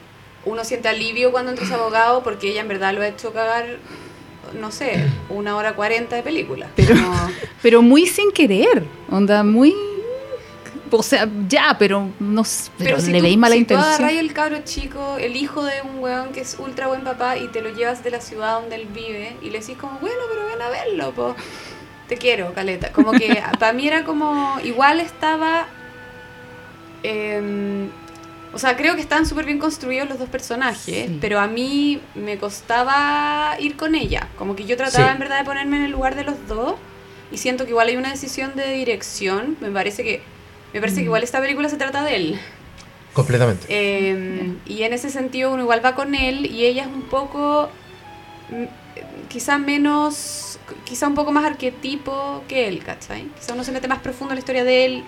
uno siente alivio cuando entra ese abogado porque ella en verdad lo ha hecho cagar, no sé, una hora cuarenta de película. Pero- Pero muy sin querer, onda, muy... O sea, ya, pero no s- pero, si le tú- veis mala si intención. Tú el cabro chico, el hijo de un weón que es ultra buen papá y te lo llevas de la ciudad donde él vive y le decís como, bueno, pero ven a verlo, po. Te quiero, Caleta. Como que para mí era como, igual estaba... em, o sea, creo que están súper bien construidos los dos personajes, Sí. pero a mí me costaba ir con ella. Como que yo trataba Sí. en verdad de ponerme en el lugar de los dos y siento que igual hay una decisión de dirección. Me parece que me parece que Mm. igual esta película se trata de él. Completamente. Eh, y en ese sentido uno igual va con él y ella es un poco, mm, quizá menos, quizá un poco más arquetipo que él, ¿cachai? Quizá uno se mete más profundo en la historia de él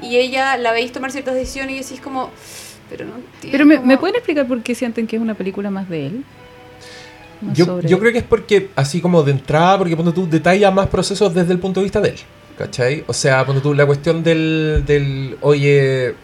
y ella la veis tomar ciertas decisiones y decís como, pero no. Pero me, como- ¿me pueden explicar por qué sienten que es una película más de él? Más Yo, sobre yo él. creo que es porque, así como de entrada, porque cuando tú detallas más procesos desde el punto de vista de él. ¿Cachai? O sea, cuando tú la cuestión del, del oye,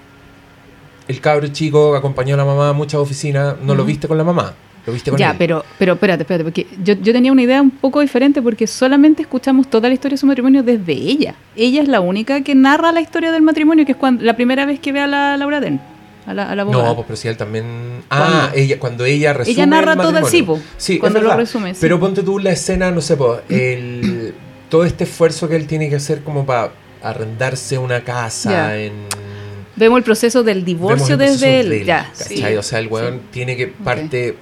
el cabro chico acompañó a la mamá a muchas oficinas, no lo viste con la mamá, lo viste con Ya, él. pero, pero espérate, espérate, porque yo, yo tenía una idea un poco diferente porque solamente escuchamos toda la historia de su matrimonio desde ella. Ella es la única que narra la historia del matrimonio, que es cuando, la primera vez que ve a la Laura Dern, a la, a la abogada. No, pues pero si él también. Ah, ¿Cuándo? ella, cuando ella resume. Ella narra el todo el matrimonio. sí, cuando lo resume, sí. Pero ponte tú la escena, no sé, po, el, todo este esfuerzo que él tiene que hacer como para arrendarse una casa en. Vemos el proceso del divorcio proceso desde él. Ya, sí. O sea, el weón tiene que parte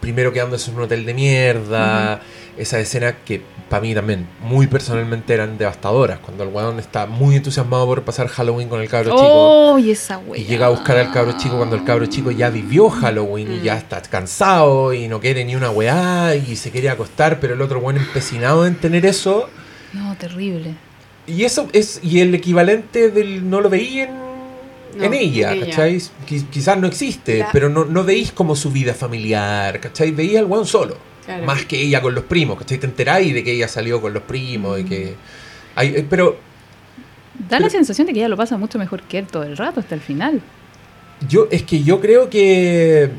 primero quedándose en un hotel de mierda. Esa escena que para mí también, muy personalmente eran devastadoras. Cuando el weón está muy entusiasmado por pasar Halloween con el cabro chico. Oh, y esa. Y llega a buscar al cabro chico cuando el cabro chico ya vivió Halloween y ya Mm. está cansado y no quiere ni una weá y se quiere acostar, pero el otro weón empecinado en tener eso. No, terrible. Y eso es, y el equivalente del no lo veí en, No, en ella, en. ¿cachai? Qui- quizás no existe, La- pero no, no veís como su vida familiar, ¿cachai? Veía al weón solo. Claro. Más que ella con los primos, ¿cachai? Te enteráis de que ella salió con los primos y que... Hay, eh, pero Da la sensación de que ella lo pasa mucho mejor que él todo el rato, hasta el final. yo, es que yo creo que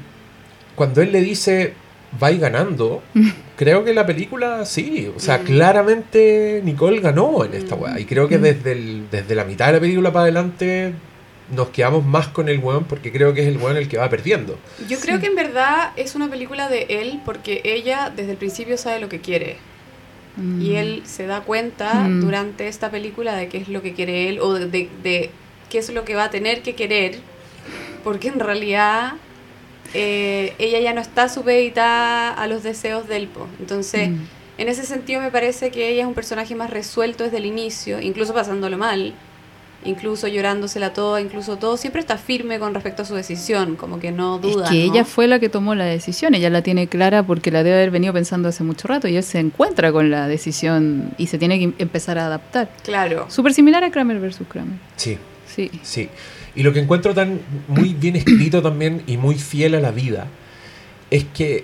cuando él le dice, vais ganando, creo que la película sí, o sea, Mm. claramente Nicole ganó en esta weá. Y creo que Mm. desde, el- desde la mitad de la película para adelante nos quedamos más con el weón porque creo que es el weón el que va perdiendo. Yo creo que en verdad es una película de él porque ella desde el principio sabe lo que quiere. Mm. Y él se da cuenta Mm. durante esta película de qué es lo que quiere él o de, de- de qué es lo que va a tener que querer. Porque en realidad eh, ella ya no está supeditada a los deseos del po. Entonces, Mm. en ese sentido me parece que ella es un personaje más resuelto desde el inicio, incluso pasándolo mal, incluso llorándosela toda, incluso todo, siempre está firme con respecto a su decisión, como que no duda. es que ¿no? ella fue la que tomó la decisión, ella la tiene clara porque la debe haber venido pensando hace mucho rato y él se encuentra con la decisión y se tiene que em- empezar a adaptar. Claro. Súper similar a Kramer versus Kramer. Sí, Sí. Sí, y lo que encuentro tan muy bien escrito también y muy fiel a la vida es que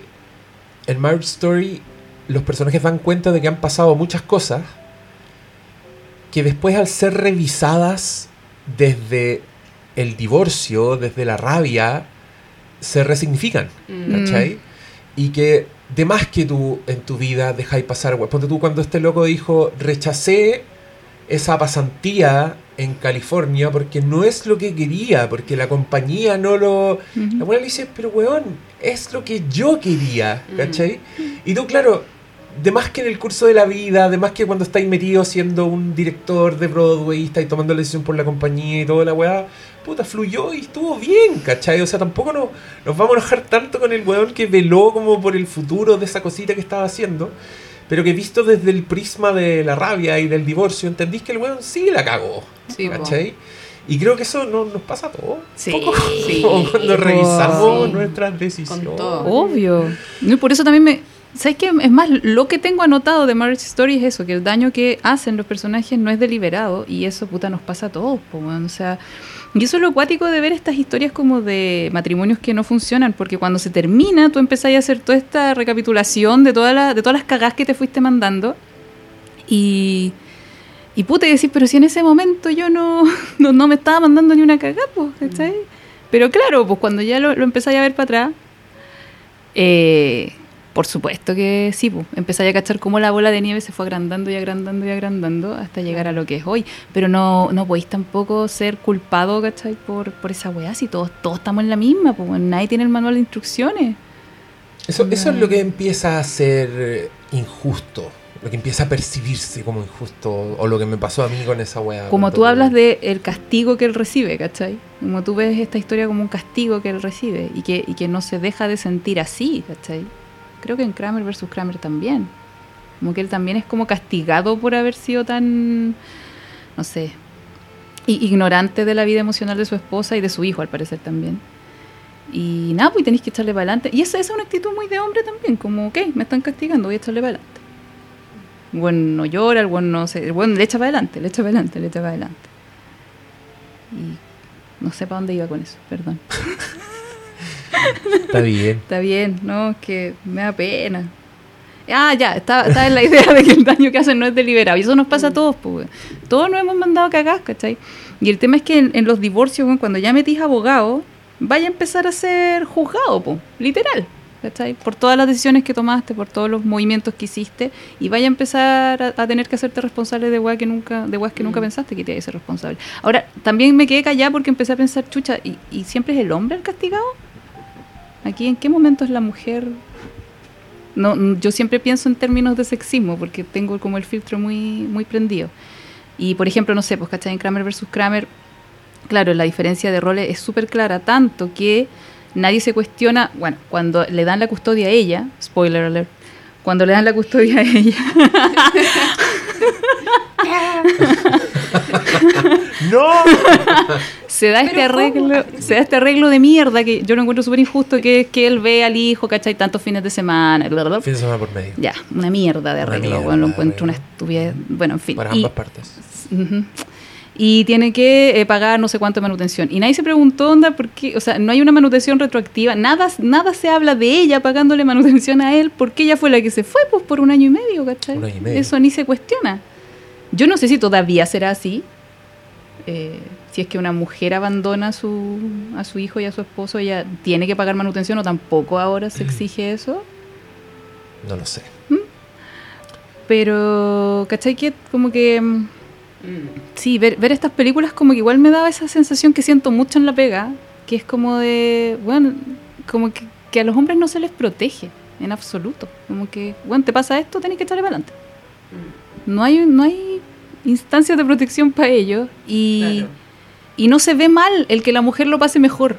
en Marriage Story los personajes dan cuenta de que han pasado muchas cosas que después al ser revisadas desde el divorcio, desde la rabia, se resignifican, Mm. ¿cachai? Y que de más que tú en tu vida dejáis pasar, ponte tú cuando este loco dijo, rechacé esa pasantía en California porque no es lo que quería, porque la compañía no lo... La buena le dice, pero weón, es lo que yo quería, Mm. ¿cachai? Y tú, claro, de más que en el curso de la vida, de más que cuando estáis metido siendo un director de Broadway, y estáis tomando la decisión por la compañía y toda la weá, puta, fluyó y estuvo bien, ¿cachai? O sea, tampoco nos, nos vamos a enojar tanto con el weón que veló como por el futuro de esa cosita que estaba haciendo. Pero que visto desde el prisma de la rabia y del divorcio, entendís que el weón sí la cagó. Sí, po. ¿Cachai? Y creo que eso no, nos pasa a todos. Sí. Poco. Sí. Como cuando po. revisamos Sí. nuestras decisiones. Con todo. Obvio. No, y por eso también me... ¿Sabes qué? Es más, lo que tengo anotado de Marriage Story es eso, que el daño que hacen los personajes no es deliberado y eso, puta, nos pasa a todos, po. O sea, y eso es lo acuático de ver estas historias como de matrimonios que no funcionan, porque cuando se termina, tú empezás a hacer toda esta recapitulación de, toda la, de todas las cagadas que te fuiste mandando y... Y puta, y decís, pero si en ese momento yo no, no, no me estaba mandando ni una cagada, pues, ¿cachai? Pero claro, pues cuando ya lo, lo empezáis a ver para atrás, eh, por supuesto que sí, pues, empezáis a cachar cómo la bola de nieve se fue agrandando y agrandando y agrandando hasta llegar a lo que es hoy. Pero no, no podéis tampoco ser culpado, ¿cachai? Por, por esa weá, si todos, todos estamos en la misma, pues nadie tiene el manual de instrucciones. Eso, eso es lo que empieza a ser eh, injusto. Lo que empieza a percibirse como injusto. O lo que me pasó a mí con esa weá. Como tú hablas de el castigo que él recibe, ¿cachai? Como tú ves esta historia como un castigo que él recibe y que, y que no se deja de sentir así, ¿cachai? Creo que en Kramer versus Kramer también. Como que él también es como castigado por haber sido tan, no sé, ignorante de la vida emocional de su esposa y de su hijo, al parecer también. Y nada, pues tenéis que echarle para adelante. Y esa, esa es una actitud muy de hombre también, como, ok, me están castigando, voy a echarle para adelante. El buen no llora, el buen no se, el buen le echa para adelante, le echa para adelante, le echa para adelante. Y no sé para dónde iba con eso, perdón. Está bien. Está bien, no, es que me da pena. Ah, ya, estaba, estaba en la idea de que el daño que hacen no es deliberado. Y eso nos pasa a todos, pues. Todos nos hemos mandado cagar, ¿cachai? Y el tema es que en, en los divorcios, cuando ya metís abogado, vaya a empezar a ser juzgado, pues, literal. ¿cachai? Por todas las decisiones que tomaste, por todos los movimientos que hiciste, y vaya a empezar a, a tener que hacerte responsable de weas que nunca, de weas que nunca Mm. pensaste que te ibas a ser responsable. Ahora, también me quedé callada porque empecé a pensar, chucha, ¿y, y siempre es el hombre el castigado? Aquí, ¿en qué momento es la mujer? No, yo siempre pienso en términos de sexismo porque tengo como el filtro muy, muy prendido. Y por ejemplo, no sé, pues ¿cachai? En Kramer versus Kramer, claro, la diferencia de roles es súper clara, tanto que nadie se cuestiona, bueno, cuando le dan la custodia a ella, spoiler alert, Cuando le dan la custodia a ella. ¡No! se da este arreglo, se da este arreglo de mierda que yo lo encuentro súper injusto, que es que él ve al hijo, ¿cachai? Tantos fines de semana, bla. Fin de semana por medio. Ya, una mierda de arreglo, mierda bueno, lo encuentro una estupidez. Bueno, en fin. Para Y- ambas partes. Y tiene que eh, pagar no sé cuánto de manutención. Y nadie se preguntó, onda, por qué, o sea, no hay una manutención retroactiva, nada, nada se habla de ella pagándole manutención a él, porque ella fue la que se fue, pues por un año y medio, ¿cachai? Un año y medio. Eso ni se cuestiona. Yo no sé si todavía será así. eh, si es que una mujer abandona a su, a su hijo y a su esposo, ella tiene que pagar manutención o tampoco ahora se exige eso. No lo sé. Pero, ¿cachai? Que como que... mm, Sí, ver, ver estas películas como que igual me daba esa sensación que siento mucho en la pega, que es como de, bueno, como que, que a los hombres no se les protege en absoluto. Como que, bueno, te pasa esto, tenés que echarle para adelante. No hay, no hay instancias de protección para ellos y, Claro. y no se ve mal el que la mujer lo pase mejor.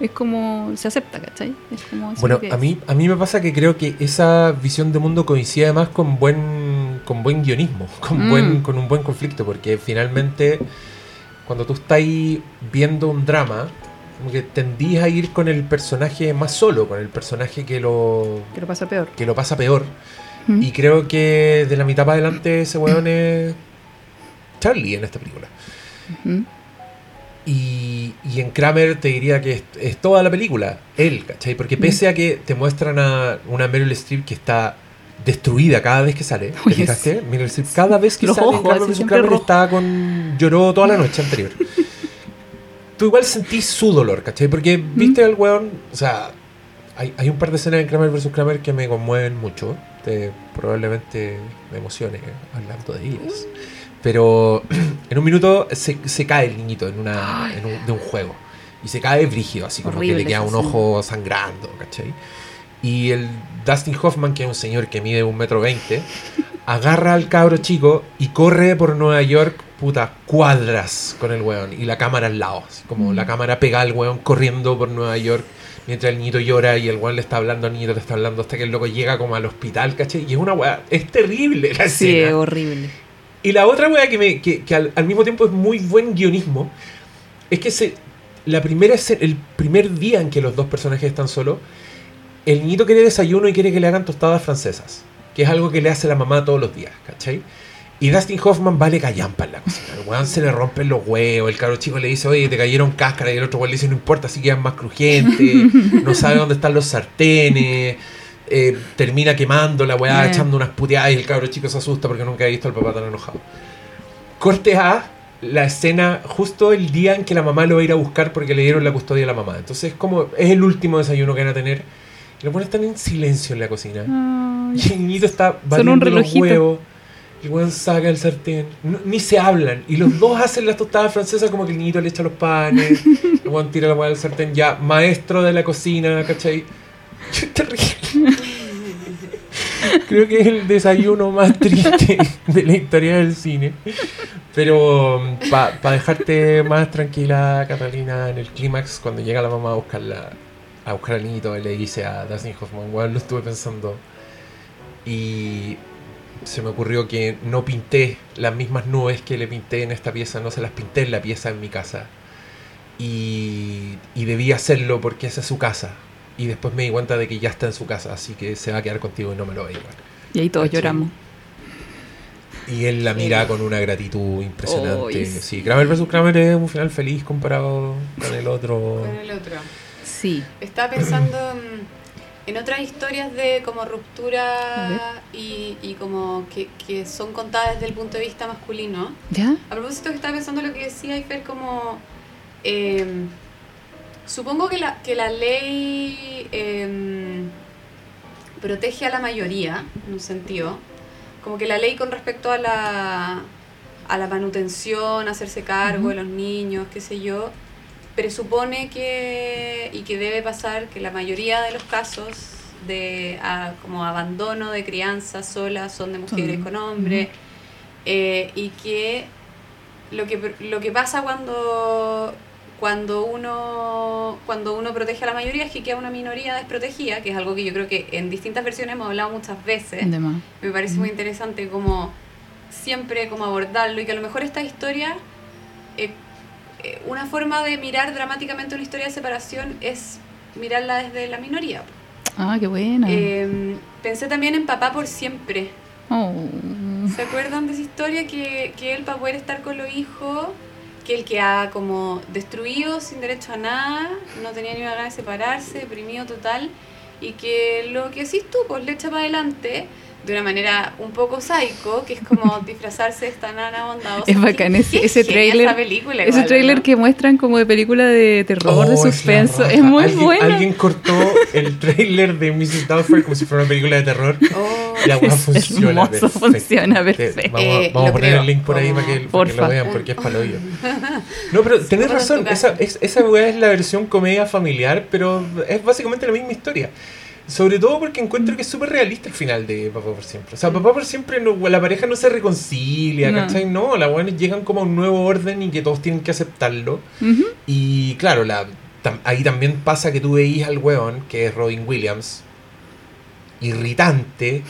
Es como, se acepta, ¿cachai? Es como Bueno, a mí, a mí me pasa que creo que esa visión de mundo coincide además con buen, con buen guionismo, con, Mm. buen, con un buen conflicto, porque finalmente cuando tú estás viendo un drama, como que tendís a ir con el personaje más solo, con el personaje que lo, Que lo pasa peor. que lo pasa peor. Mm. Y creo que de la mitad para adelante ese weón es Charlie en esta película. Y, y en Kramer te diría que es, es toda la película, él, ¿cachai? Porque pese a que te muestran a una Meryl Streep que está destruida cada vez que sale, ¿te fijaste? Meryl Streep cada vez que Los sale en ojos, Kramer Kramer rojo. está con... lloró toda la noche anterior. Tú igual sentís su dolor, ¿cachai? Porque viste al weón, o sea, hay, hay un par de escenas en Kramer vs. Kramer que me conmueven mucho, te, probablemente me emocione hablando de ellas. Pero en un minuto se, se cae el niñito en una, en un- de un juego. Y se cae brígido, así como que le queda un ojo sangrando, ¿cachai? Y el Dustin Hoffman, que es un señor que mide un metro veinte, agarra al cabro chico y corre por Nueva York, puta, cuadras con el weón. Y la cámara al lado, así como Mm. la cámara pega al weón corriendo por Nueva York. Mientras el niño llora y el weón le está hablando al niño, le está hablando hasta que el loco llega como al hospital, ¿cachai? Y es una weá, es terrible la Sí, escena. es horrible. Y la otra wea que, me, que, que al, al mismo tiempo es muy buen guionismo es que se, la primera el primer día en que los dos personajes están solos, el niñito quiere desayuno y quiere que le hagan tostadas francesas, que es algo que le hace la mamá todos los días, ¿cachai? Y Dustin Hoffman vale callampa en la cocina. El weón se le rompen los huevos, el caro chico le dice, oye, te cayeron cáscara, y el otro weón le dice, no importa, si quedan más crujientes, no sabe dónde están los sartenes, eh, termina quemando la weá, echando unas puteadas y el cabro chico se asusta porque nunca ha visto al papá tan enojado. Corte a la escena justo el día en que la mamá lo va a ir a buscar porque le dieron la custodia a la mamá. Entonces es como, es el último desayuno que van a tener. Y los buenos están en silencio en la cocina. Ay. Y el niñito está batiendo un los huevos. El weón saca el sartén. No- ni se hablan. Y los dos hacen las tostadas francesas como que el niñito le echa los panes. El weón tira la hueá del sartén. Ya, maestro de la cocina, ¿cachai? Terrible. Creo que es el desayuno más triste de la historia del cine. Pero para dejarte más tranquila, Catalina, en el clímax, cuando llega la mamá a buscarla, a buscar al niñito, le dice a Dustin Hoffman, bueno, lo estuve pensando. Y se me ocurrió que no pinté las mismas nubes que le pinté en esta pieza, no se las pinté en la pieza en mi casa. Y, y debí hacerlo porque esa es su casa. Y después me di cuenta de que ya está en su casa, así que se va a quedar contigo y no me lo va a llevar. Y ahí todos ¿Cachai? lloramos. Y él la mira con una gratitud impresionante. Oy, sí, Kramer vs. Kramer es un final feliz comparado con el otro. Con el otro. Sí. Estaba pensando mm, en otras historias de como ruptura y, y como que, que son contadas desde el punto de vista masculino. ¿Ya? A propósito que estaba pensando lo que decía Ifer como eh, supongo que la, que la ley eh, protege a la mayoría, en un sentido, como que la ley con respecto a la a la manutención, hacerse cargo Ujú. de los niños, qué sé yo, presupone que y que debe pasar que la mayoría de los casos de ah, como abandono de crianza sola son de mujeres con hombres eh, y que lo que lo que pasa cuando cuando uno cuando uno protege a la mayoría es que queda una minoría desprotegida, que es algo que yo creo que en distintas versiones hemos hablado muchas veces. Me parece muy interesante como siempre como abordarlo y que a lo mejor esta historia, eh, una forma de mirar dramáticamente una historia de separación es mirarla desde la minoría. Ah, qué buena. Eh, pensé también en Papá por siempre. Oh. ¿Se acuerdan de esa historia que, que él para poder estar con los hijos, que el que ha como destruido sin derecho a nada, no tenía ni una gana de separarse, deprimido total, y que lo que hiciste tú, pues le echa para adelante de una manera un poco psycho, que es como disfrazarse de esta nana bondadosa. Es bacán ese, qué ese trailer. esa película ese igual, trailer ¿no? que muestran como de película de terror, de Oh, suspenso. Es, muy ¿Alguien, bueno. Alguien cortó el trailer de Mrs. Doubtfire como si fuera una película de terror. Oh, Y la Es funciona hermoso, perfecto. funciona perfecto. Vamos, a- Eh, vamos a lo poner creo, el link por ahí como- para que, para que Porfa. lo vean, porque es para hoyo. No, pero tenés razón, esa, es- esa weá es la versión comedia familiar, pero es básicamente la misma historia. Sobre todo porque encuentro que es súper realista el final de Papá por Siempre. O sea, Papá por Siempre, no- la pareja no se reconcilia, No. ¿cachai? No, la weá llegan como a un nuevo orden y que todos tienen que aceptarlo. Y claro, la, tam- ahí también pasa que tú veís al weón, que es Robin Williams, irritante,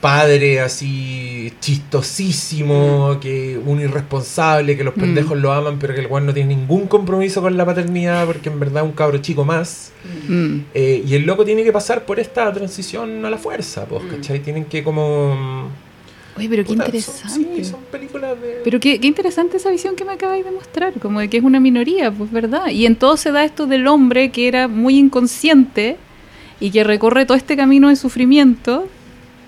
padre así chistosísimo, que un irresponsable, que los Mm. pendejos lo aman, pero que el weón no tiene ningún compromiso con la paternidad porque en verdad es un cabro chico más. Mm. Eh, y el loco tiene que pasar por esta transición a la fuerza, pues, Mm. ¿cachai? Tienen que como... Oye, pero qué puta, son- interesante. sí, son películas de... Pero qué, qué interesante esa visión que me acabáis de mostrar, como de que es una minoría, pues verdad. Y en todo se da esto del hombre que era muy inconsciente y que recorre todo este camino de sufrimiento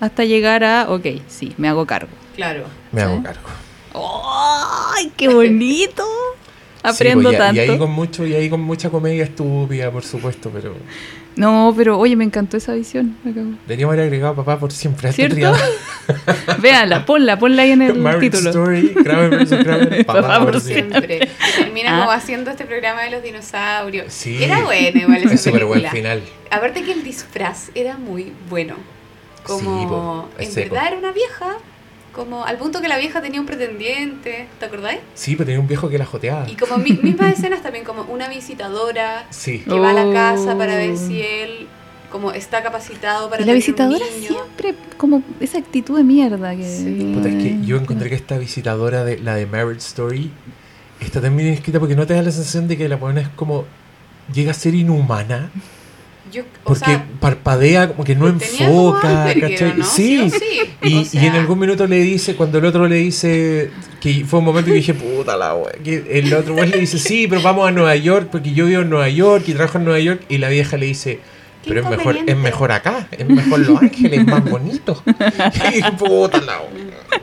hasta llegar a, ok, sí, me hago cargo. Claro. Me hago cargo. ¡Ay, qué bonito! Aprendo Sí, pues, y- tanto. Y ahí con mucho, y ahí con mucha comedia estúpida, por supuesto, pero No, pero oye, me encantó esa visión. deberíamos haber agregado papá por siempre a esta ¿Cierto? Véanla, ponla, ponla ahí en el Marriage título. Story, Kramer vs. Kramer, papá, Papá por por siempre. Siempre. Termina Ah. como haciendo este programa de los dinosaurios. Sí. Era bueno igual Es súper buen final. Aparte que el disfraz era muy bueno. Como Sí, po, en verdad era una vieja, como al punto que la vieja tenía un pretendiente, ¿te acordáis? Sí, pero tenía un viejo que la joteaba. Y como mi- mismas escenas también, como una visitadora Sí. que va a la Oh. casa para ver si él como está capacitado para Y la tener un visitadora niño. siempre como esa actitud de mierda que... Sí. Puta, es que yo encontré que esta visitadora de la de Marriage Story está tan bien escrita porque no te da la sensación de que la buena es como llega a ser inhumana Yo, porque sea, parpadea como que no enfoca, ¿cachai? ¿no? Sí. sí. Y, O y en algún minuto le dice, cuando el otro le dice, que fue un momento que dije, puta la wea, que el otro güey le dice, sí, pero vamos a Nueva York, porque yo vivo en Nueva York y trabajo en Nueva York, y la vieja le dice, pero es mejor, es mejor acá, es mejor Los Ángeles, es más bonito. Y puta la wea.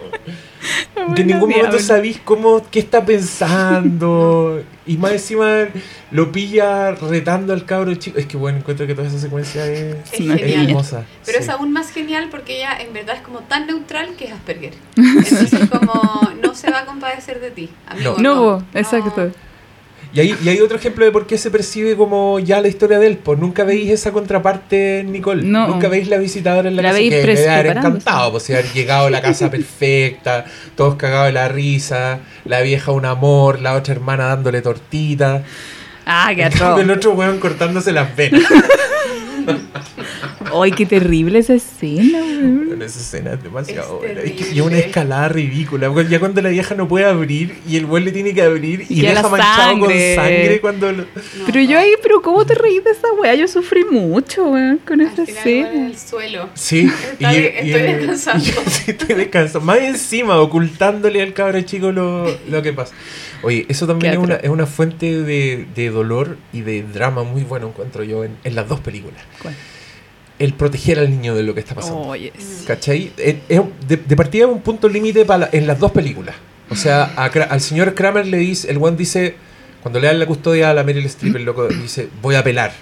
Que en ningún momento diablo. sabéis cómo, qué está pensando. Y más encima lo pilla retando al cabro chico. Es que bueno, encuentro que toda esa secuencia es, Es Es hermosa. Pero sí. es aún más genial porque ella en verdad es como tan neutral que es Asperger. Entonces como no se va a compadecer de ti, amigo. No, no, exacto. Y hay, y hay otro ejemplo de por qué se percibe como ya la historia de él. Pues nunca veis esa contraparte, Nicole. No. Nunca veis la visitadora en la, La casa. veis Que debe haber encantado. Pues haber llegado a la casa perfecta, todos cagados de la risa, la vieja un amor, la otra hermana dándole tortita. Ah, qué atroz. el otro weón cortándose las venas. Ay, qué terrible esa escena, weón. En esa escena es demasiado Es buena. Terrible. y una escalada ridícula. Ya cuando la vieja no puede abrir y el weón le tiene que abrir y, Y deja la manchado con sangre. cuando lo- No, Pero yo ahí, pero ¿cómo te reís de esa weá? Yo sufrí mucho, weón, con esa final igual en escena. el suelo. Sí, Está de- estoy descansando. sí, estoy descansando. Más encima, ocultándole al cabro chico lo, lo que pasa. Oye, eso también es una, es una fuente de, de dolor y de drama muy bueno, encuentro yo, en, en las dos películas. ¿Cuál? El proteger al niño de lo que está pasando. Oye, ¿Cachai? Es- es- de, de partida es un punto límite para la- en las dos películas. O sea, a al señor Kramer le dice, el one dice, cuando le dan la custodia a la Meryl Streep, el loco dice, voy a apelar.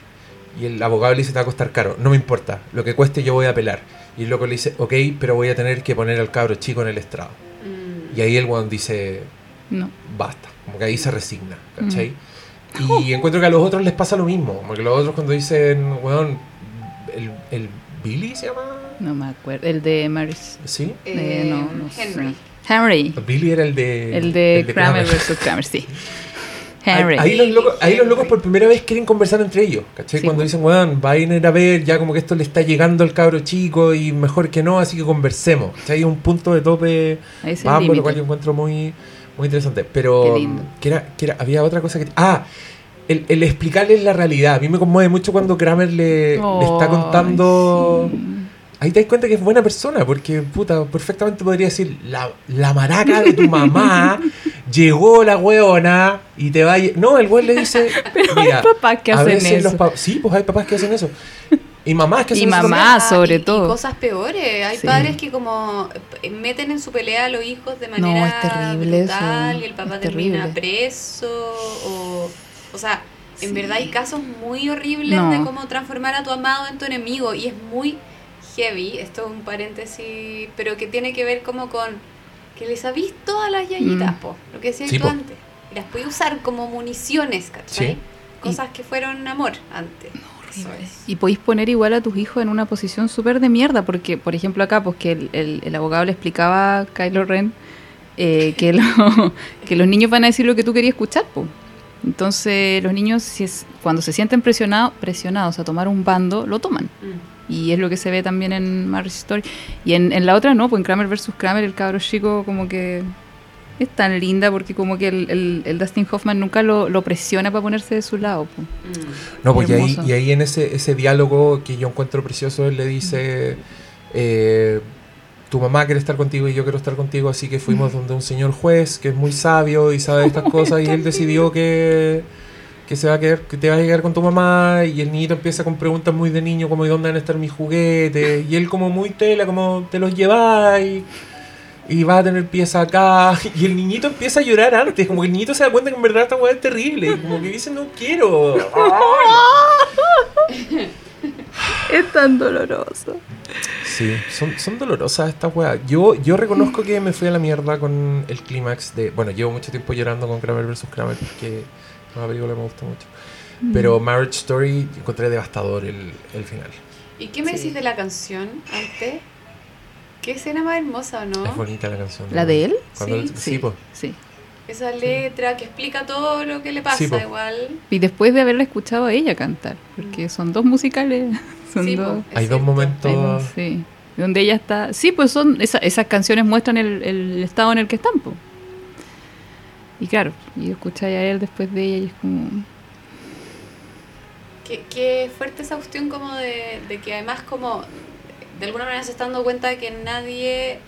Y el abogado le dice, te va a costar caro. No me importa, lo que cueste yo voy a apelar. Y el loco le dice, ok, pero voy a tener que poner al cabro chico en el estrado. Mm. Y ahí el one dice, no. basta. Como que ahí se resigna, ¿cachai? Y encuentro que a los otros les pasa lo mismo. Como que los otros cuando dicen, weón, el, el Billy se llama... No me acuerdo. El de Maris. ¿Sí? Eh, Eh, no, no Henry. sé. Henry. Billy era el de... El de Kramer versus Kramer, sí. Henry. Ahí los, locos, ahí los locos por primera vez quieren conversar entre ellos, ¿cachai? Sí, Cuando dicen, weón, vayan a ir a ver, ya como que esto le está llegando al cabro chico y mejor que no, así que conversemos. ¿cachai? Hay un punto de tope Ahí el ambos, lo cual yo encuentro muy, muy interesante. Pero, Qué lindo. que era, que era, había otra cosa que... Ah, el, el explicarles la realidad. A mí me conmueve mucho cuando Kramer le, le está contando... sí. Ahí te das cuenta que es buena persona, porque, puta, perfectamente podría decir, la, la maraca de tu mamá, llegó la weona y te va a... lle-". No, el weón le dice, mira, Hay papás que hacen eso. pa- Sí, pues hay papás que hacen eso. Y mamás que Y mamás. Sobre y- todo. Y cosas peores. Hay Sí. padres que como meten en su pelea a los hijos de No, manera es terrible brutal eso. y el papá Es termina terrible. preso o, o sea, en Sí. verdad hay casos muy horribles No. de cómo transformar a tu amado en tu enemigo y es muy heavy, esto es un paréntesis, pero que tiene que ver como con que les visto todas las yayitas, Mm. po, lo que decías Sí, tú antes. Y las puede usar como municiones, ¿cachai? Sí. Cosas que fueron amor antes. Eso es. Y podéis poner igual a tus hijos en una posición súper de mierda, porque, por ejemplo, acá, pues que el, el- el abogado le explicaba a Kylo Ren eh, que, lo- que los niños van a decir lo que tú querías escuchar, pues. Entonces, los niños, si es, cuando se sienten presionados, presionados a tomar un bando, lo toman. Mm. Y es lo que se ve también en Marriage Story. Y en, en la otra no, pues en Kramer vs. Kramer, el cabro chico como que es tan linda porque como que el, el- el Dustin Hoffman nunca lo, lo presiona para ponerse de su lado. Mm. No, pues y ahí, Hermoso. y ahí en ese, ese diálogo que yo encuentro precioso, él le dice, eh, tu mamá quiere estar contigo y yo quiero estar contigo, así que fuimos donde un señor juez que es muy sabio y sabe estas cosas y él decidió que, que se va a quedar, que te vas a quedar con tu mamá y el niñito empieza con preguntas muy de niño como ¿y dónde van a estar mis juguetes? Y él como muy tela, como te los lleváis y vas a tener pieza acá. Y el niñito empieza a llorar antes, como que el niñito se da cuenta que en verdad esta weá es terrible. y Como que dice, no quiero. Es tan doloroso. Sí, son, son dolorosas estas weas. Yo, yo reconozco que me fui a la mierda con el clímax de. Bueno, llevo mucho tiempo llorando con Kramer vs. Kramer porque es una película que me gusta mucho. Mm. Pero Marriage Story encontré devastador el, el final. ¿Y qué me Sí. decís de la canción antes? ¿Qué escena más hermosa, no? Es bonita la canción. ¿La de él? Cuando Sí. sí, pues. Sí. Esa letra que explica todo lo que le pasa, Sí, igual. Y después de haberla escuchado a ella cantar, porque son dos musicales. Son Sí, dos. Hay dos momentos. sí. Donde ella está. Sí, pues son. esa- esas canciones muestran el, el estado en el que están, po. Y claro, y escucháis a él después de ella y es como. Qué, qué fuerte esa cuestión como de, de que además como de alguna manera se está dando cuenta de que nadie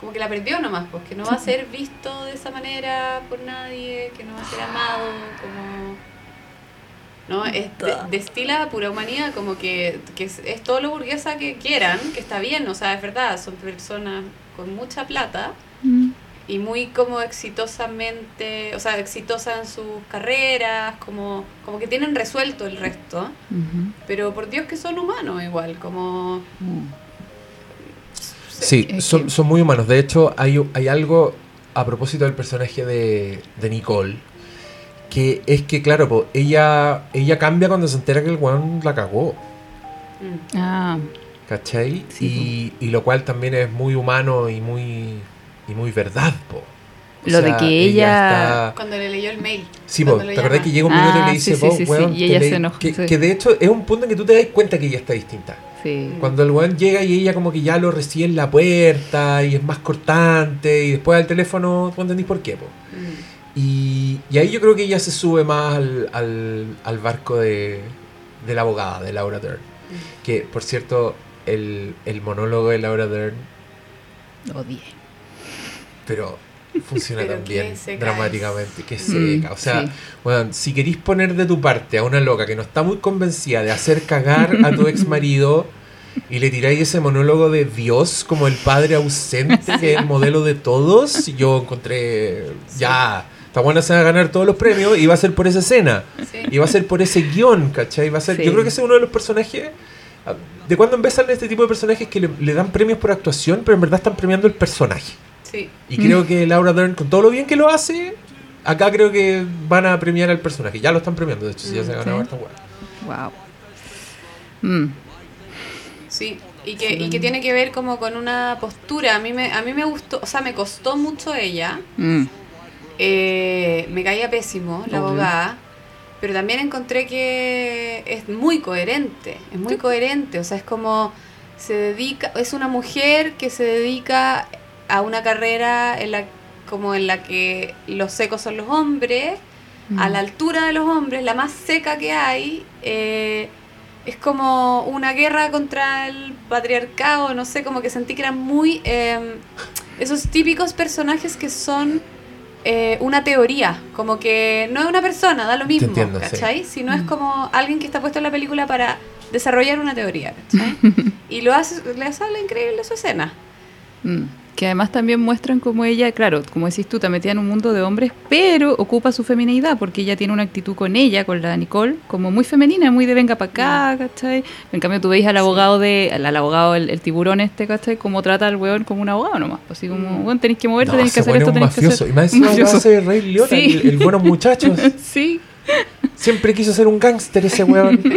como que la perdió nomás, pues que no va a ser visto de esa manera por nadie, que no va a ser amado, como no, es, de- destila pura humanidad, como que, que es, es todo lo burguesa que quieran, que está bien, o sea, es verdad, son personas con mucha plata, mm, y muy como exitosamente, o sea, exitosa en sus carreras, como, como que tienen resuelto el resto, pero por Dios que son humanos igual, como... mm. Sí, son, son muy humanos. De hecho, hay, hay algo a propósito del personaje de, de Nicole. Que es que, claro, po, ella, ella cambia cuando se entera que el weón la cagó. mm, Ah, ¿Cachai? Sí, y, y lo cual también es muy humano y muy, y muy verdad, po. O Lo de que ella- está- Cuando le leyó el mail. Sí, po, ¿te lo acordás que llega un minuto y Ah, le dice, sí, sí, "Vos, sí, sí", weón, y ella se leí-". enoja, Que, sí. que de hecho es un punto en que tú te das cuenta que ella está distinta. sí. Cuando el weón llega y ella como que ya lo recibe en la puerta y es más cortante y después al teléfono, tú entendís por qué, po. Mm, Y, y ahí yo creo que ella se sube más al, al, al barco de, de la abogada, de Laura Dern. Que, por cierto, el, el monólogo de Laura Dern, Odié. Pero funciona Pero también qué seca dramáticamente, que Mm, seca. O sea, sí. weón, si queréis poner de tu parte a una loca que no está muy convencida de hacer cagar a tu ex marido y le tiráis ese monólogo de Dios como el padre ausente, que es el modelo de todos, yo encontré ya. Esta buena se va a ganar todos los premios y va a ser por esa escena. sí. Y va a ser por ese guion, ¿cachai? Va a ser, Sí. Yo creo que ese es uno de los personajes. ¿De cuándo empiezan este tipo de personajes que le, le dan premios por actuación, pero en verdad están premiando el personaje? Sí. Y creo que Laura Dern, con todo lo bien que lo hace, acá creo que van a premiar al personaje. Ya lo están premiando, de hecho, si ya se ha ganado weá. Wow. Mm, Sí, y que, y que tiene que ver como con una postura. A mí me, a mí me gustó, o sea, me costó mucho ella. mm. eh, me caía pésimo la abogada, pero también encontré que es muy coherente, es muy coherente, o sea, es como se dedica, es una mujer que se dedica a una carrera en la como en la que los secos son los hombres, a Mm. la altura de los hombres, la más seca que hay, eh, es como una guerra contra el patriarcado, no sé, como que sentí que eran muy... eh, esos típicos personajes que son eh, una teoría, como que no es una persona, da lo mismo, entiendo, sí. ¿cachai? Sino es Mm. como alguien que está puesto en la película para desarrollar una teoría, ¿cachai? y lo hace, le sale increíble su escena. Mm. Que además también muestran cómo ella, claro, como decís tú, está metida en un mundo de hombres, pero ocupa su feminidad, porque ella tiene una actitud con ella, con la Nicole, como muy femenina, muy de venga para acá, ¿cachai? En cambio tú veis al abogado de, al, al abogado, el, el tiburón este, ¿cachai? Como trata al weón como un abogado nomás, pues así como, Mm. bueno, tenéis que moverte, No, tenéis que hacer esto, tenéis que hacer... Y más encima Rey Liotta, Sí. el, el buenos muchachos. Sí, Siempre quiso ser un gángster ese weón.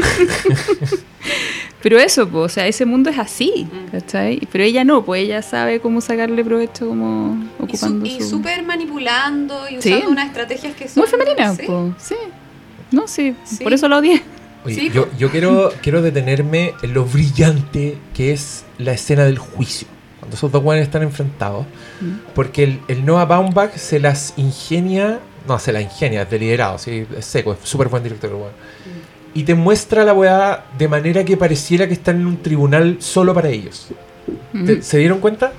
pero eso, pues, o sea, ese mundo es así, Mm. ¿cachai? Pero ella no, pues ella sabe cómo sacarle provecho como su- ocupando Y su... súper manipulando y Sí. usando unas estrategias que son... Muy femenina, sí. pues, sí. No, sí, Sí. por eso la odié. Oye, Sí, yo, yo quiero, quiero detenerme en lo brillante que es la escena del juicio. Cuando esos dos weones están enfrentados. Porque el, el Noah Baumbach se las ingenia. No, se las ingenia, es deliberado, sí, es seco, es súper buen director, el weón. Y te muestra la weá de manera que pareciera que están en un tribunal solo para ellos. ¿Te-. ¿Se dieron cuenta?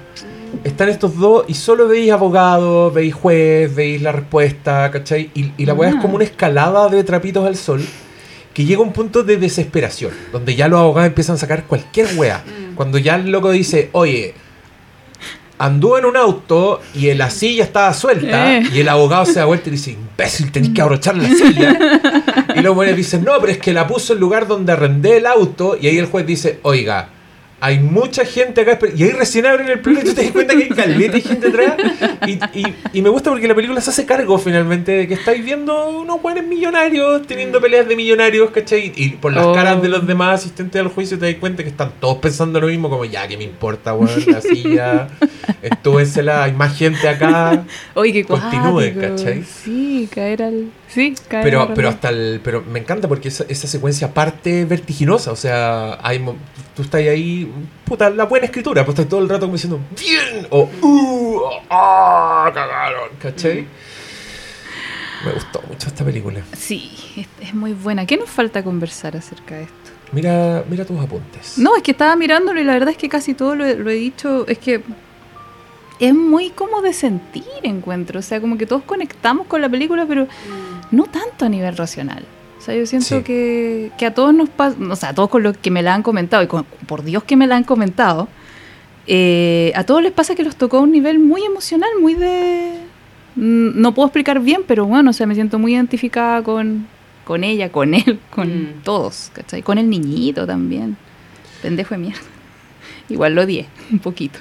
Están estos dos y solo veis abogado, veis juez, veis la respuesta, ¿cachai? Y, y la weá es Ah. como una escalada de trapitos al sol que llega a un punto de desesperación, donde ya los abogados empiezan a sacar cualquier weá. Mm. Cuando ya el loco dice, oye, anduvo en un auto y en la silla estaba suelta, Eh. y el abogado se da vuelta y dice, imbécil, tenés que abrochar la silla. y los buenos dicen, no, pero es que la puso en el lugar donde arrendé el auto, y ahí el juez dice, oiga, hay mucha gente acá, esper-". y ahí recién abren el plano y tú te das cuenta que hay caleta y gente atrás. Y, y- y me gusta porque la película se hace cargo finalmente de que estáis viendo unos buenos millonarios teniendo peleas de millonarios, ¿cachai? Y por las Oh. caras de los demás asistentes al juicio te das cuenta que están todos pensando lo mismo, como ya, que me importa, weón, la silla, estúvensela, hay más gente acá. Oye, qué Continúe. ¿cachai? Sí, caer al. Sí, Pero, pero hasta el. Pero me encanta porque esa, esa secuencia parte vertiginosa. O sea, hay, tú estás ahí. Puta, la buena escritura. Pues estás todo el rato como diciendo ¡Bien! O ¡Uh! ¡Ah! ¡Cagaron! ¿Cachai? Me gustó mucho esta película. Sí, es, es muy buena. ¿Qué nos falta conversar acerca de esto? Mira, mira tus apuntes. No, es que estaba mirándolo y la verdad es que casi todo lo, he- lo he dicho. Es que es muy como de sentir, encuentro. O sea, como que todos conectamos con la película, pero Mm. No tanto a nivel racional. O sea, yo siento Sí. que, que a todos nos pasa, o sea, a todos con los que me la han comentado, y con- por Dios que me la han comentado, eh, a todos les pasa que los tocó a un nivel muy emocional, muy de... mm, No puedo explicar bien, pero bueno, o sea, me siento muy identificada con, con ella, con él, con Mm. todos, ¿cachai? Con el niñito también. Pendejo de mierda. Igual lo odié, un poquito.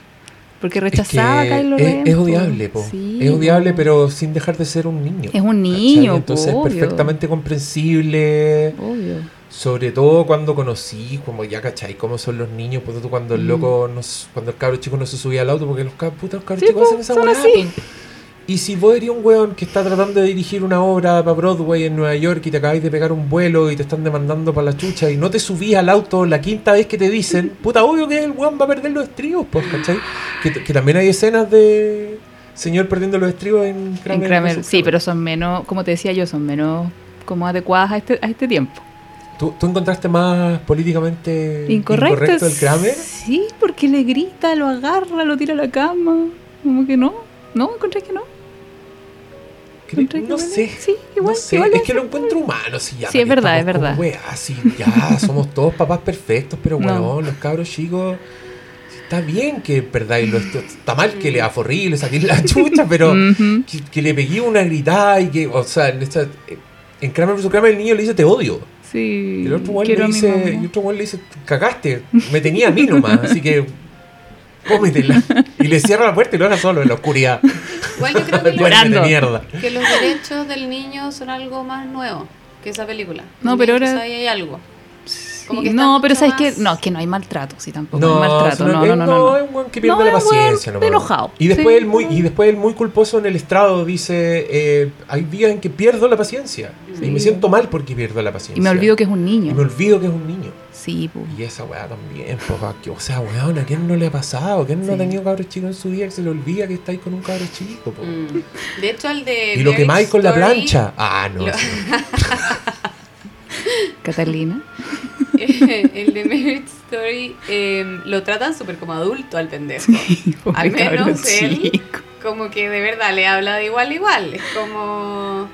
Porque rechazaba es, a Kylo que Ren. es, es odiable, po. Sí, es odiable, pero sin dejar de ser un niño. Es un niño, Entonces po, es obvio. perfectamente comprensible. Obvio. Sobre todo cuando conocí, como ya cachai, cómo son los niños, pues cuando el Mm. loco, no s- cuando el cabro chico no se subía al auto, porque los puta, los cabros Sí, chicos po, hacen esa son así. Y si vos eres un weón que está tratando de dirigir una obra para Broadway en Nueva York y te acabáis de pegar un vuelo y te están demandando para la chucha y no te subís al auto la quinta vez que te dicen, puta, obvio que el weón va a perder los estribos, pues, ¿cachai? Que, que también hay escenas de señor perdiendo los estribos en Kramer. En Kramer, sí, pero son menos, como te decía yo, son menos como adecuadas a este, a este tiempo. ¿Tú, tú encontraste más políticamente Incorrecto. incorrecto el Kramer? Sí, porque le grita, lo agarra, lo tira a la cama. Como que no. No, encontré que no. No sé. Sí, igual. no sé, igual es que lo encuentro humano. Si ya Sí, es verdad, es verdad. con weá, sí, ya somos todos papás perfectos, pero No. bueno, los cabros chicos. Está bien que perdáis lo. Está mal que le aforrí, le saqué la chucha, pero que, que le pegué una gritada y que, o sea, en, esta, en Kramer vs. Kramer el niño le dice te odio. Sí. Y el otro quiero le dice, y otro le dice, cagaste, me tenía a mí nomás, así que cómetela. Y le cierra la puerta y lo deja solo en la oscuridad. Igual yo creo que, los- que los derechos del niño son algo más nuevo que esa película. No, pero ahora- ahí hay algo. Como que no, pero sabes más- que no, es que no hay maltrato, sí, tampoco No, hay maltrato. No, no, no, no. no. es un weón que pierde No, la paciencia. nomás. enojado. Y después, Sí. él muy, y después él muy culposo en el estrado dice, eh, hay días en que pierdo la paciencia. Y me siento mal porque pierdo la paciencia. Y me olvido que es un Y niño. me olvido que es un niño. Sí, pues. Y esa weá también, que- o sea, weón, ¿a quién no le ha pasado? ¿A quién no ha Sí. tenido cabros chicos en su vida que se le olvida que estáis con un cabro chico? po? Mm. De hecho, al de. Y lo que Marriage más con la plancha. Ah, no. lo-. Catalina. el de Marriage Story eh, lo tratan súper como adulto al pendejo. Al menos él. chico. Como que de verdad le habla de igual a igual. Es como.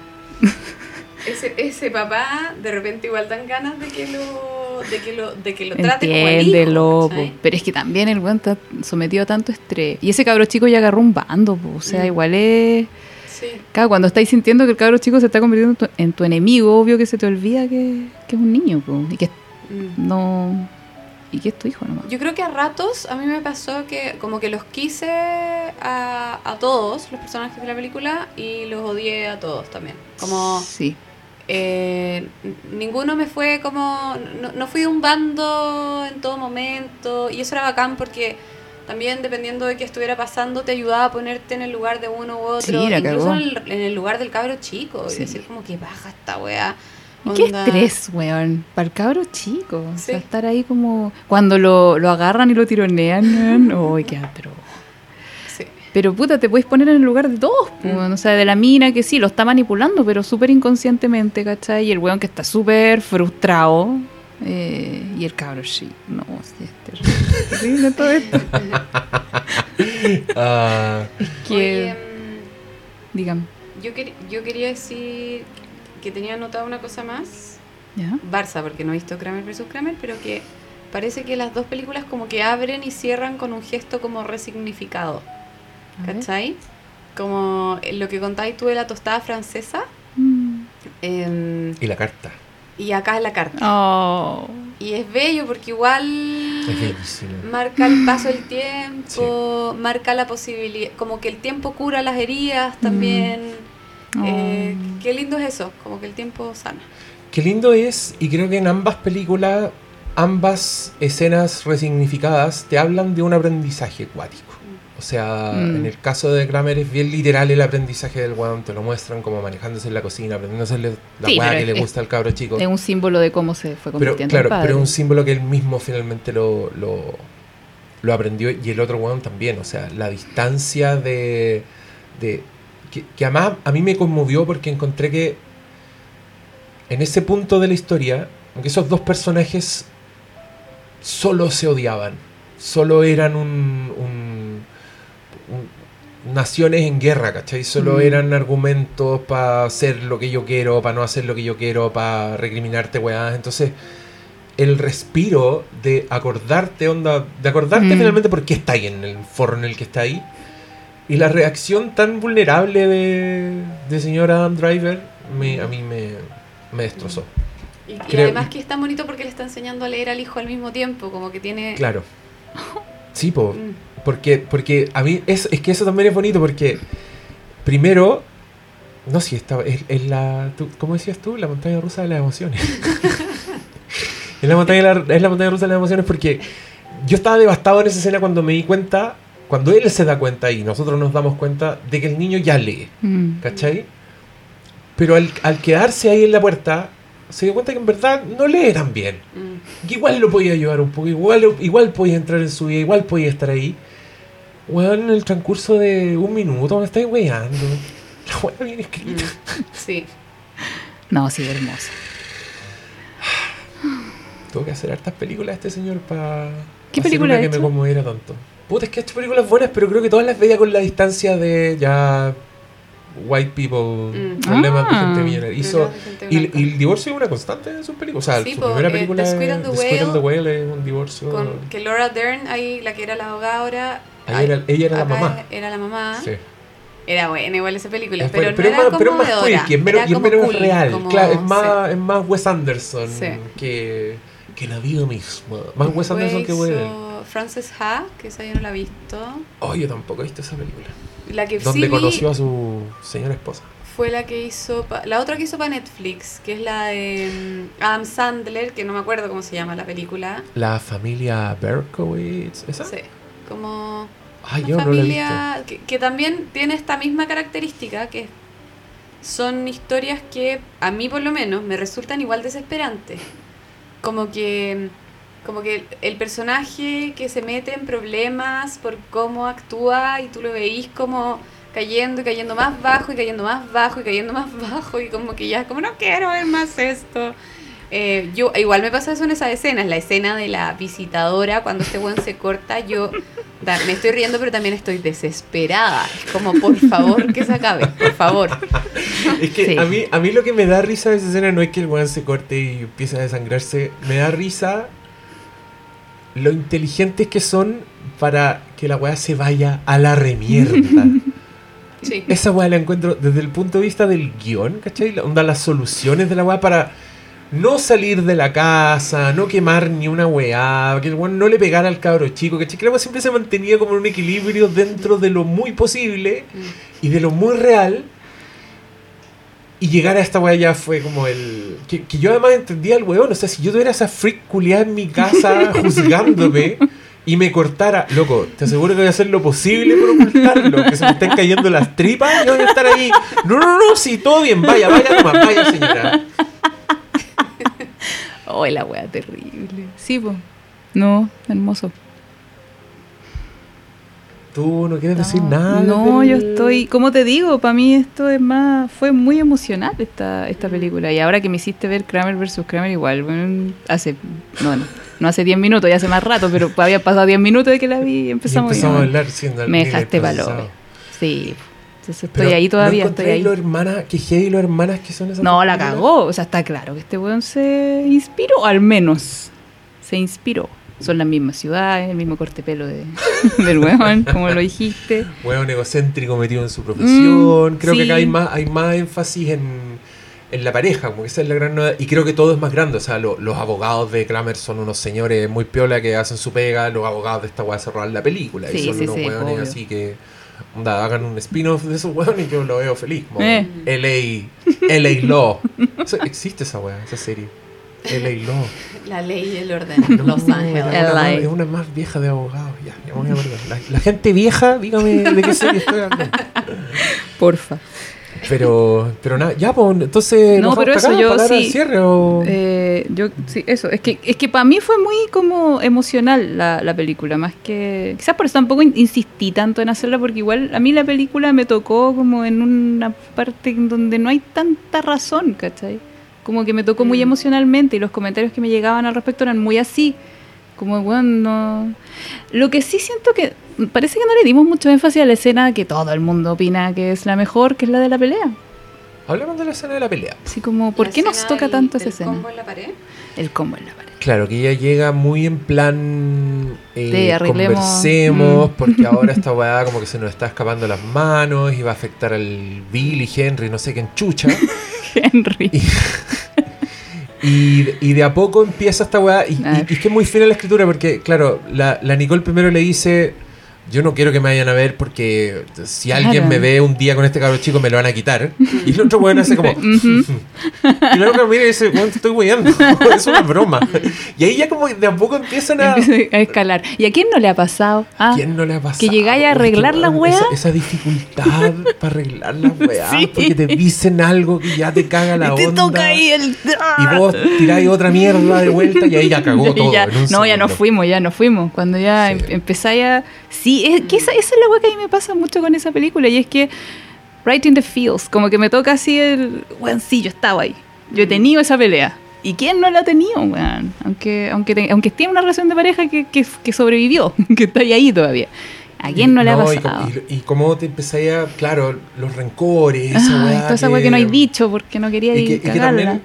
Ese, ese papá de repente igual dan ganas de que lo de que lo de que lo trate como el Entiéndelo, hijo, po. ¿cachai? pero es que también el weón está sometido a tanto estrés. Y ese cabro chico ya agarró un bando, po. o sea, Mm. igual es... Sí. Claro, cuando estáis sintiendo que el cabro chico se está convirtiendo en tu, en tu enemigo, obvio que se te olvida que, que es un niño, po, y que Mm. no... Y que es tu hijo nomás. Yo creo que a ratos a mí me pasó que como que los quise a, a todos los personajes de la película y los odié a todos también. Como Sí. eh, ninguno me fue como... No, no fui de un bando en todo momento y eso era bacán porque también dependiendo de qué estuviera pasando te ayudaba a ponerte en el lugar de uno u otro. Sí, incluso en el, en el lugar del cabro chico y decir como que baja esta wea. ¿Y qué onda". estrés, weón? Para el cabro chico. O sea, estar ahí como... Cuando lo, lo agarran y lo tironean, weón. Uy, qué atro. Sí. Pero puta, te puedes poner en el lugar de todos, Mm. o sea, de la mina que sí, lo está manipulando, pero súper inconscientemente, ¿cachai? Y el weón que está súper frustrado. eh, y el cabro sí, no, sí, es terrible. Terrible todo esto. Ah, Que, Oye, dígame, Yo, quer- yo quería decir que tenía anotado una cosa más. ¿ya? Barça, porque no he visto Kramer vs. Kramer, pero que parece que las dos películas como que abren y cierran con un gesto como resignificado. ¿Cachai? Como lo que contáis tú de la tostada francesa. Mm. em, y la carta. y acá es la carta. Oh, Y es bello porque igual marca el paso del tiempo, marca la posibilidad, como que el tiempo cura las heridas también. Oh. Eh, qué lindo es eso, como que el tiempo sana. Qué lindo es, y creo que en ambas películas, ambas escenas resignificadas te hablan de un aprendizaje acuático. O sea, Mm. en el caso de Kramer es bien literal el aprendizaje del weón, te lo muestran como manejándose en la cocina, aprendiéndose la Sí, weá pero que es- le gusta al cabro chico. es un símbolo de cómo se fue Pero convirtiendo claro, en padre. pero es un símbolo que él mismo finalmente lo, lo, lo aprendió y el otro weón también. O sea, la distancia de. de que, que además a mí me conmovió porque encontré que en ese punto de la historia, aunque esos dos personajes solo se odiaban, solo eran un, un- un- naciones en guerra, ¿cachai? Solo Mm. eran argumentos para hacer lo que yo quiero, para no hacer lo que yo quiero, para recriminarte, weá. Entonces, el respiro de acordarte, onda, de acordarte Mm. finalmente por qué está ahí en el forro en el que está ahí. Y la reacción tan vulnerable de, de señor Adam Driver me, a mí me, me destrozó. Y, además que es tan bonito porque le está enseñando a leer al hijo al mismo tiempo, como que tiene... Claro. Sí, po. Mm, Porque, porque a mí es, es que eso también es bonito porque primero, no sé, esta, es, es la, tú- ¿cómo decías tú? La montaña rusa de las emociones. es, la montaña, es la montaña rusa de las emociones porque yo estaba devastado en esa escena cuando me di cuenta, cuando él se da cuenta y nosotros nos damos cuenta de que el niño ya lee, Mm. ¿cachai? Pero al, al quedarse ahí en la puerta, se dio cuenta que en verdad no lee tan bien. mm. Que igual lo podía ayudar un poco, igual, igual podía entrar en su vida, igual podía estar ahí. Weón, en el transcurso de un minuto me estáis weando. La weá bien escrita. Mm, Sí. No, sí, hermoso. Tengo que hacer hartas películas este señor para. ¿Qué película ha que hecho? me conmoviera tanto. Puta, es que ha hecho películas buenas, pero creo que todas las veía con la distancia de ya. White people, Mm. problemas de Ah. gente millonaria. Hizo, de y, el divorcio es una constante en sus películas. O sea, Sí, su po, primera eh, película The Squid and the The Squid and the Whale, Whale es un divorcio. Con, que Laura Dern, ahí, la que era la abogada ahora... Ahí era- ella era la mamá. Era la mamá. Sí. Era buena igual esa película, Es pero, buena, no pero, era es más, pero es más quirky, es menos, es menos cool, real. como- claro, es sí. más, es más Wes Anderson Sí. que, que la vida misma. Más Wes Anderson que Después Frances Ha, que esa yo no la he visto. Oh, yo tampoco he visto esa película. La que sí Donde vi conoció a su señora esposa. fue la que hizo, pa- la otra que hizo para Netflix, que es la de mm, Adam Sandler, que no me acuerdo cómo se llama la película. La familia Berkowitz, ¿esa? Sí, como Ay, yo no la he visto. familia que, que también tiene esta misma característica, que son historias que a mí por lo menos me resultan igual desesperantes. Como que como que el personaje que se mete en problemas por cómo actúa y tú lo veís como cayendo y cayendo más bajo y cayendo más bajo y cayendo más bajo y como que ya como no quiero ver más esto. Eh, yo igual me pasa eso en esas escenas, la escena de la visitadora cuando este buen se corta, yo da- me estoy riendo pero también estoy desesperada. Es como por favor que se acabe, por favor. Es que Sí. a, mí, a mí lo que me da risa de esa escena no es que el weón se corte y empiece a desangrarse. Me da risa lo inteligentes que son para que la weá se vaya a la remierda. Sí. Esa weá la encuentro desde el punto de vista del guion, ¿cachai? La- Onda, las soluciones de la weá para no salir de la casa, no quemar ni una weá, que el weón no le pegara al cabro chico, ¿cachai? Que la weá siempre se mantenía como en un equilibrio dentro de lo muy posible Mm. y de lo muy real. Y llegar a esta weá ya fue como el. Que, que yo además entendía al weón. O sea, si yo tuviera esa freak culiada en mi casa juzgándome y me cortara. Loco, te aseguro que voy a hacer lo posible por ocultarlo. Que se me estén cayendo las tripas. Yo voy a estar ahí. No, no, no, sí, todo bien. Vaya, vaya, nomás, vaya, señora. Oh, la wea terrible. Sí, pues. No, hermoso. Tú no quieres decir nada. No, del- yo estoy, como te digo, para mí esto es más, fue muy emocional esta, esta película. Y ahora que me hiciste ver Kramer versus Kramer igual, bueno, hace, no, no, no hace 10 minutos, ya hace más rato, pero había pasado 10 minutos de que la vi y Y empezamos, empezamos a hablar siendo Me dejaste valor. Sí, entonces estoy Pero, ahí todavía, ¿no estoy ahí. lo hermana, que heavy lo hermanas que son esas No, la cagó, o sea, está claro que este weón se inspiró, al menos, se inspiró. Son las mismas ciudades, el mismo corte pelo de, del weón, como lo dijiste. Hueón egocéntrico metido en su profesión. Mm, creo que acá hay más, hay más énfasis en, en la pareja, como que esa es la gran novedad. Y creo que todo es más grande. O sea, lo- los abogados de Kramer son unos señores muy piola que hacen su pega. Los abogados de esta weá se roban la película. y Sí, son sí, unos sí, hueones así que. Onda, hagan un spin-off de esos hueones y yo lo veo feliz. Como Eh. LA, LA Law. Existe esa weá, esa serie. LA Law. La ley y el orden. Los Ángeles. es una, más, LA. es una más vieja de abogados. Ya, ya voy a. La, la gente vieja, dígame de qué serie estoy hablando. Porfa. Pero, pero nada, ya, pues, entonces. No, ¿nos pero eso yo sí. cierre o.? Eh, yo, sí, eso. Es que, es que para mí fue muy como emocional la, la película, más que. Quizás por eso tampoco in- insistí tanto en hacerla, porque igual a mí la película me tocó como en una parte en donde no hay tanta razón, ¿cachai? Como que me tocó muy Mm. emocionalmente y los comentarios que me llegaban al respecto eran muy así. Como, bueno, no- Lo que sí siento que. Parece que no le dimos mucho énfasis a la escena que todo el mundo opina que es la mejor, que es la de la pelea. Hablemos de la escena de la pelea. Así como, ¿por La qué nos toca tanto esa escena? combo en la pared. El combo en la pared. Claro, que ella llega muy en plan. eh, arreglemos. Conversemos, Mm. porque ahora esta weá como que se nos está escapando las manos y va a afectar al Bill y Henry, no sé quién chucha. Henry. Y, y de a poco empieza esta weá. Y- y es que es muy fina la escritura, porque, claro, la, la Nicole primero le dice: Yo no quiero que me vayan a ver porque si alguien Claro. me ve un día con este cabro chico me lo van a quitar. Y el otro weón hace como. Y luego que mira y dice: Weón, te estoy weyando. es una broma. Y ahí ya como de a poco empiezan a. Empieza a escalar. ¿Y a quién no le ha pasado? Ah, ¿Quién no le ha pasado? que llegáis a arreglar la weón, weá. Esa, esa dificultad para arreglar la weá. Sí. Porque te dicen algo que ya te caga la y te onda. toca ahí el. Y vos tiráis otra mierda de vuelta y ahí ya cagó todo. ya- no, ya nos fuimos, ya nos fuimos. Cuando ya Sí. em- empezáis a. Sí, es que esa, esa es la weá que a mí me pasa mucho con esa película. Y es que. Right in the feels. Como que me toca así el. Weón, sí, yo estaba ahí. Yo he tenido esa pelea. ¿Y quién no la ha tenido, weón? Aunque, aunque, te- aunque en una relación de pareja que, que, que sobrevivió, que está ahí todavía. ¿A quién no, le ha y pasado? como- Y, y cómo te empezáis a, claro, los rencores, esa Ay, weá. esa weá que no hay dicho porque no quería Y que, y ir que también.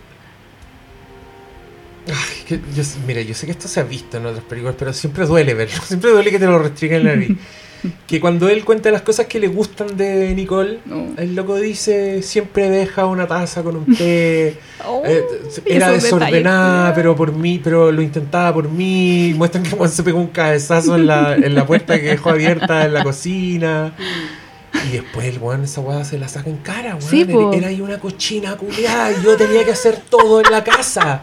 Ay, que yo, mira, yo sé que esto se ha visto en otras películas, pero siempre duele verlo. Siempre duele que te lo restringen en la nariz. que cuando él cuenta las cosas que le gustan de Nicole, No. el loco dice: siempre deja una taza con un té. Oh, Eh, y era desordenada, detalles, pero por mí, pero lo intentaba por mí. Muestran que Juan se pegó un cabezazo en la, en la puerta que dejó abierta en la cocina. Y después el weón, esa weá se la saca en cara, weón. Sí, era, era ahí una cochina culiada y yo tenía que hacer todo en la casa.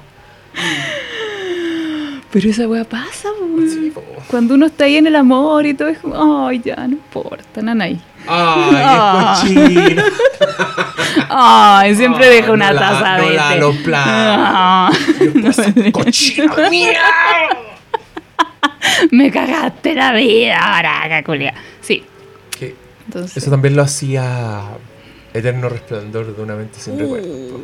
Pero esa weá pasa. Sí. Cuando uno está ahí en el amor y todo es como, ay, ya, no importa, nanay. Ay, qué cochino. Ay, siempre Ay, deja una no la- taza no de la té. los platos. Ah, Cochino, mierda. me cagaste la vida, baraca, culia. Sí, entonces. Eso también lo hacía Eterno Resplandor de una mente sin Uh. recuerdo.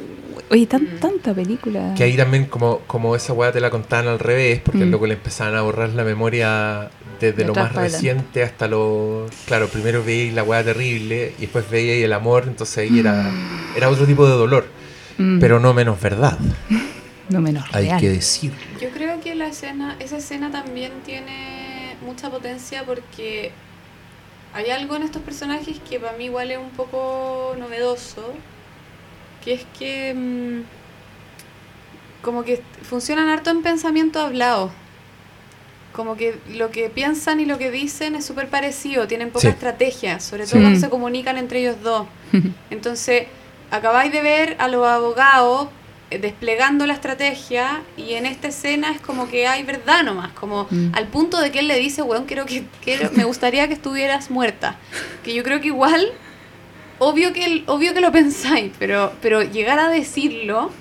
Oye, tan, tanta película. Que ahí también como, como esa weá te la contaban al revés, porque Mm. luego le empezaban a borrar la memoria desde De lo más reciente hasta lo... Claro, primero veíais la weá terrible y después veíais el amor, entonces ahí era, era otro tipo de dolor, Mm, pero no menos verdad, no menos hay real. que decir. Yo creo que la escena, esa escena también tiene mucha potencia porque hay algo en estos personajes que para mí igual es un poco novedoso, que es que mm, como que funcionan harto en pensamiento hablado. Como que lo que piensan y lo que dicen es súper parecido, tienen poca Sí. estrategia, sobre todo Sí. cuando Mm. se comunican entre ellos dos. Entonces, acabáis de ver a los abogados desplegando la estrategia y en esta escena es como que hay verdad nomás, como Mm. al punto de que él le dice, weón, quiero que, quiero- me gustaría que estuvieras muerta. Que yo creo que igual, obvio que, obvio que lo pensáis, pero, pero llegar a decirlo...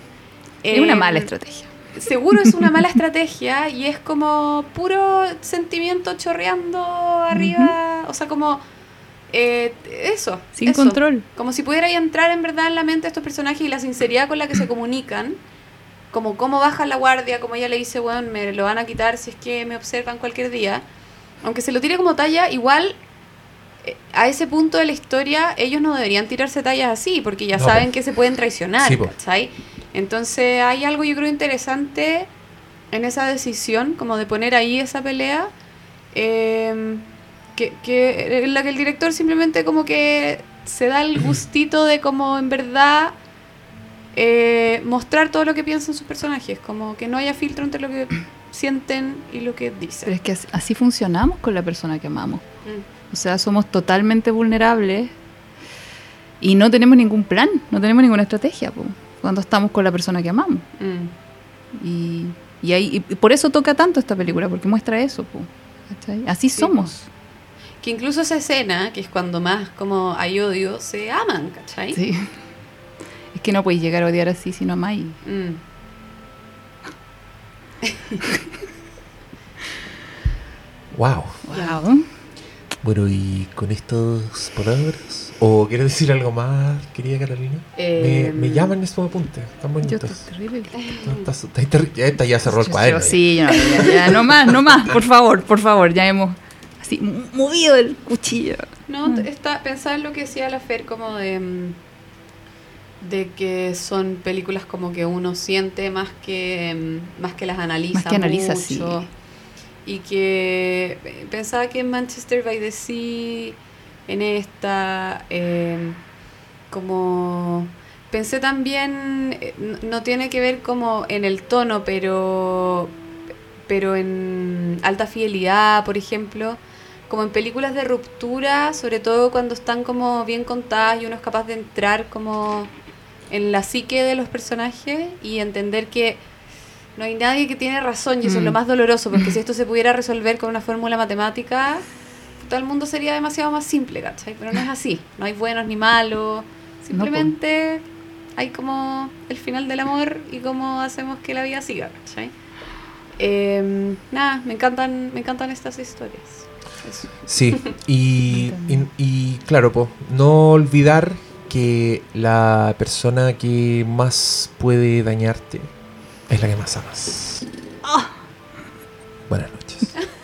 Es una eh, mala estrategia. Seguro es una mala estrategia y es como puro sentimiento chorreando arriba, o sea, como eh, eso. Sin eso. control. Como si pudiera entrar en verdad en la mente de estos personajes y la sinceridad con la que se comunican, como cómo baja la guardia, como ella le dice, bueno, me lo van a quitar si es que me observan cualquier día. Aunque se lo tire como talla, igual eh, a ese punto de la historia ellos no deberían tirarse tallas así, porque ya No, saben po. que se pueden traicionar, Sí, po. ¿cachai? Entonces hay algo yo creo interesante en esa decisión, como de poner ahí esa pelea, eh, que, que en la que el director simplemente como que se da el gustito de como en verdad eh, mostrar todo lo que piensan sus personajes, como que no haya filtro entre lo que sienten y lo que Pero dicen. es que así, así funcionamos con la persona que amamos. Mm. O sea, somos totalmente vulnerables y no tenemos ningún plan, no tenemos ninguna estrategia po, cuando estamos con la persona que amamos. Mm. Y, y, ahí, y por eso toca tanto esta película, porque muestra eso. po. Así Sí, somos. Que incluso esa escena, que es cuando más como hay odio, se aman, ¿cachai? Sí. Es que no podéis llegar a odiar así si no amáis. Mm. Wow. Wow. Bueno, y con estas palabras, ¿o quieres decir algo más, querida Carolina? Eh, me, me llaman estos apuntes, están Yo bonitos. estoy terrible. Ya- Esta ya cerró el Yo- cuaderno. yo- Sí, ya, no más, no más, por favor, por favor, ya hemos así movido el cuchillo. No, Mm. está, pensar en lo que decía la Fer como de, mm, de que son películas como que uno siente más que, mm, más que las analiza Más que analiza, mucho. sí. Y que eh, pensaba que en Manchester by the Sea, en esta, eh, como... Pensé también, eh, no tiene que ver como en el tono, pero, pero en alta fidelidad, por ejemplo, como en películas de ruptura, sobre todo cuando están como bien contadas y uno es capaz de entrar como en la psique de los personajes y entender que no hay nadie que tiene razón y eso es lo Mm. más doloroso, porque si esto se pudiera resolver con una fórmula matemática, todo el mundo sería demasiado más simple, ¿cachai? Pero no es así, no hay buenos ni malos, simplemente hay como el final del amor y cómo hacemos que la vida siga, ¿cachai? Eh, nada, me encantan, me encantan estas historias. Eso. Sí, y, y, y claro, po, no olvidar que la persona que más puede dañarte es la que más amas. Buenas noches.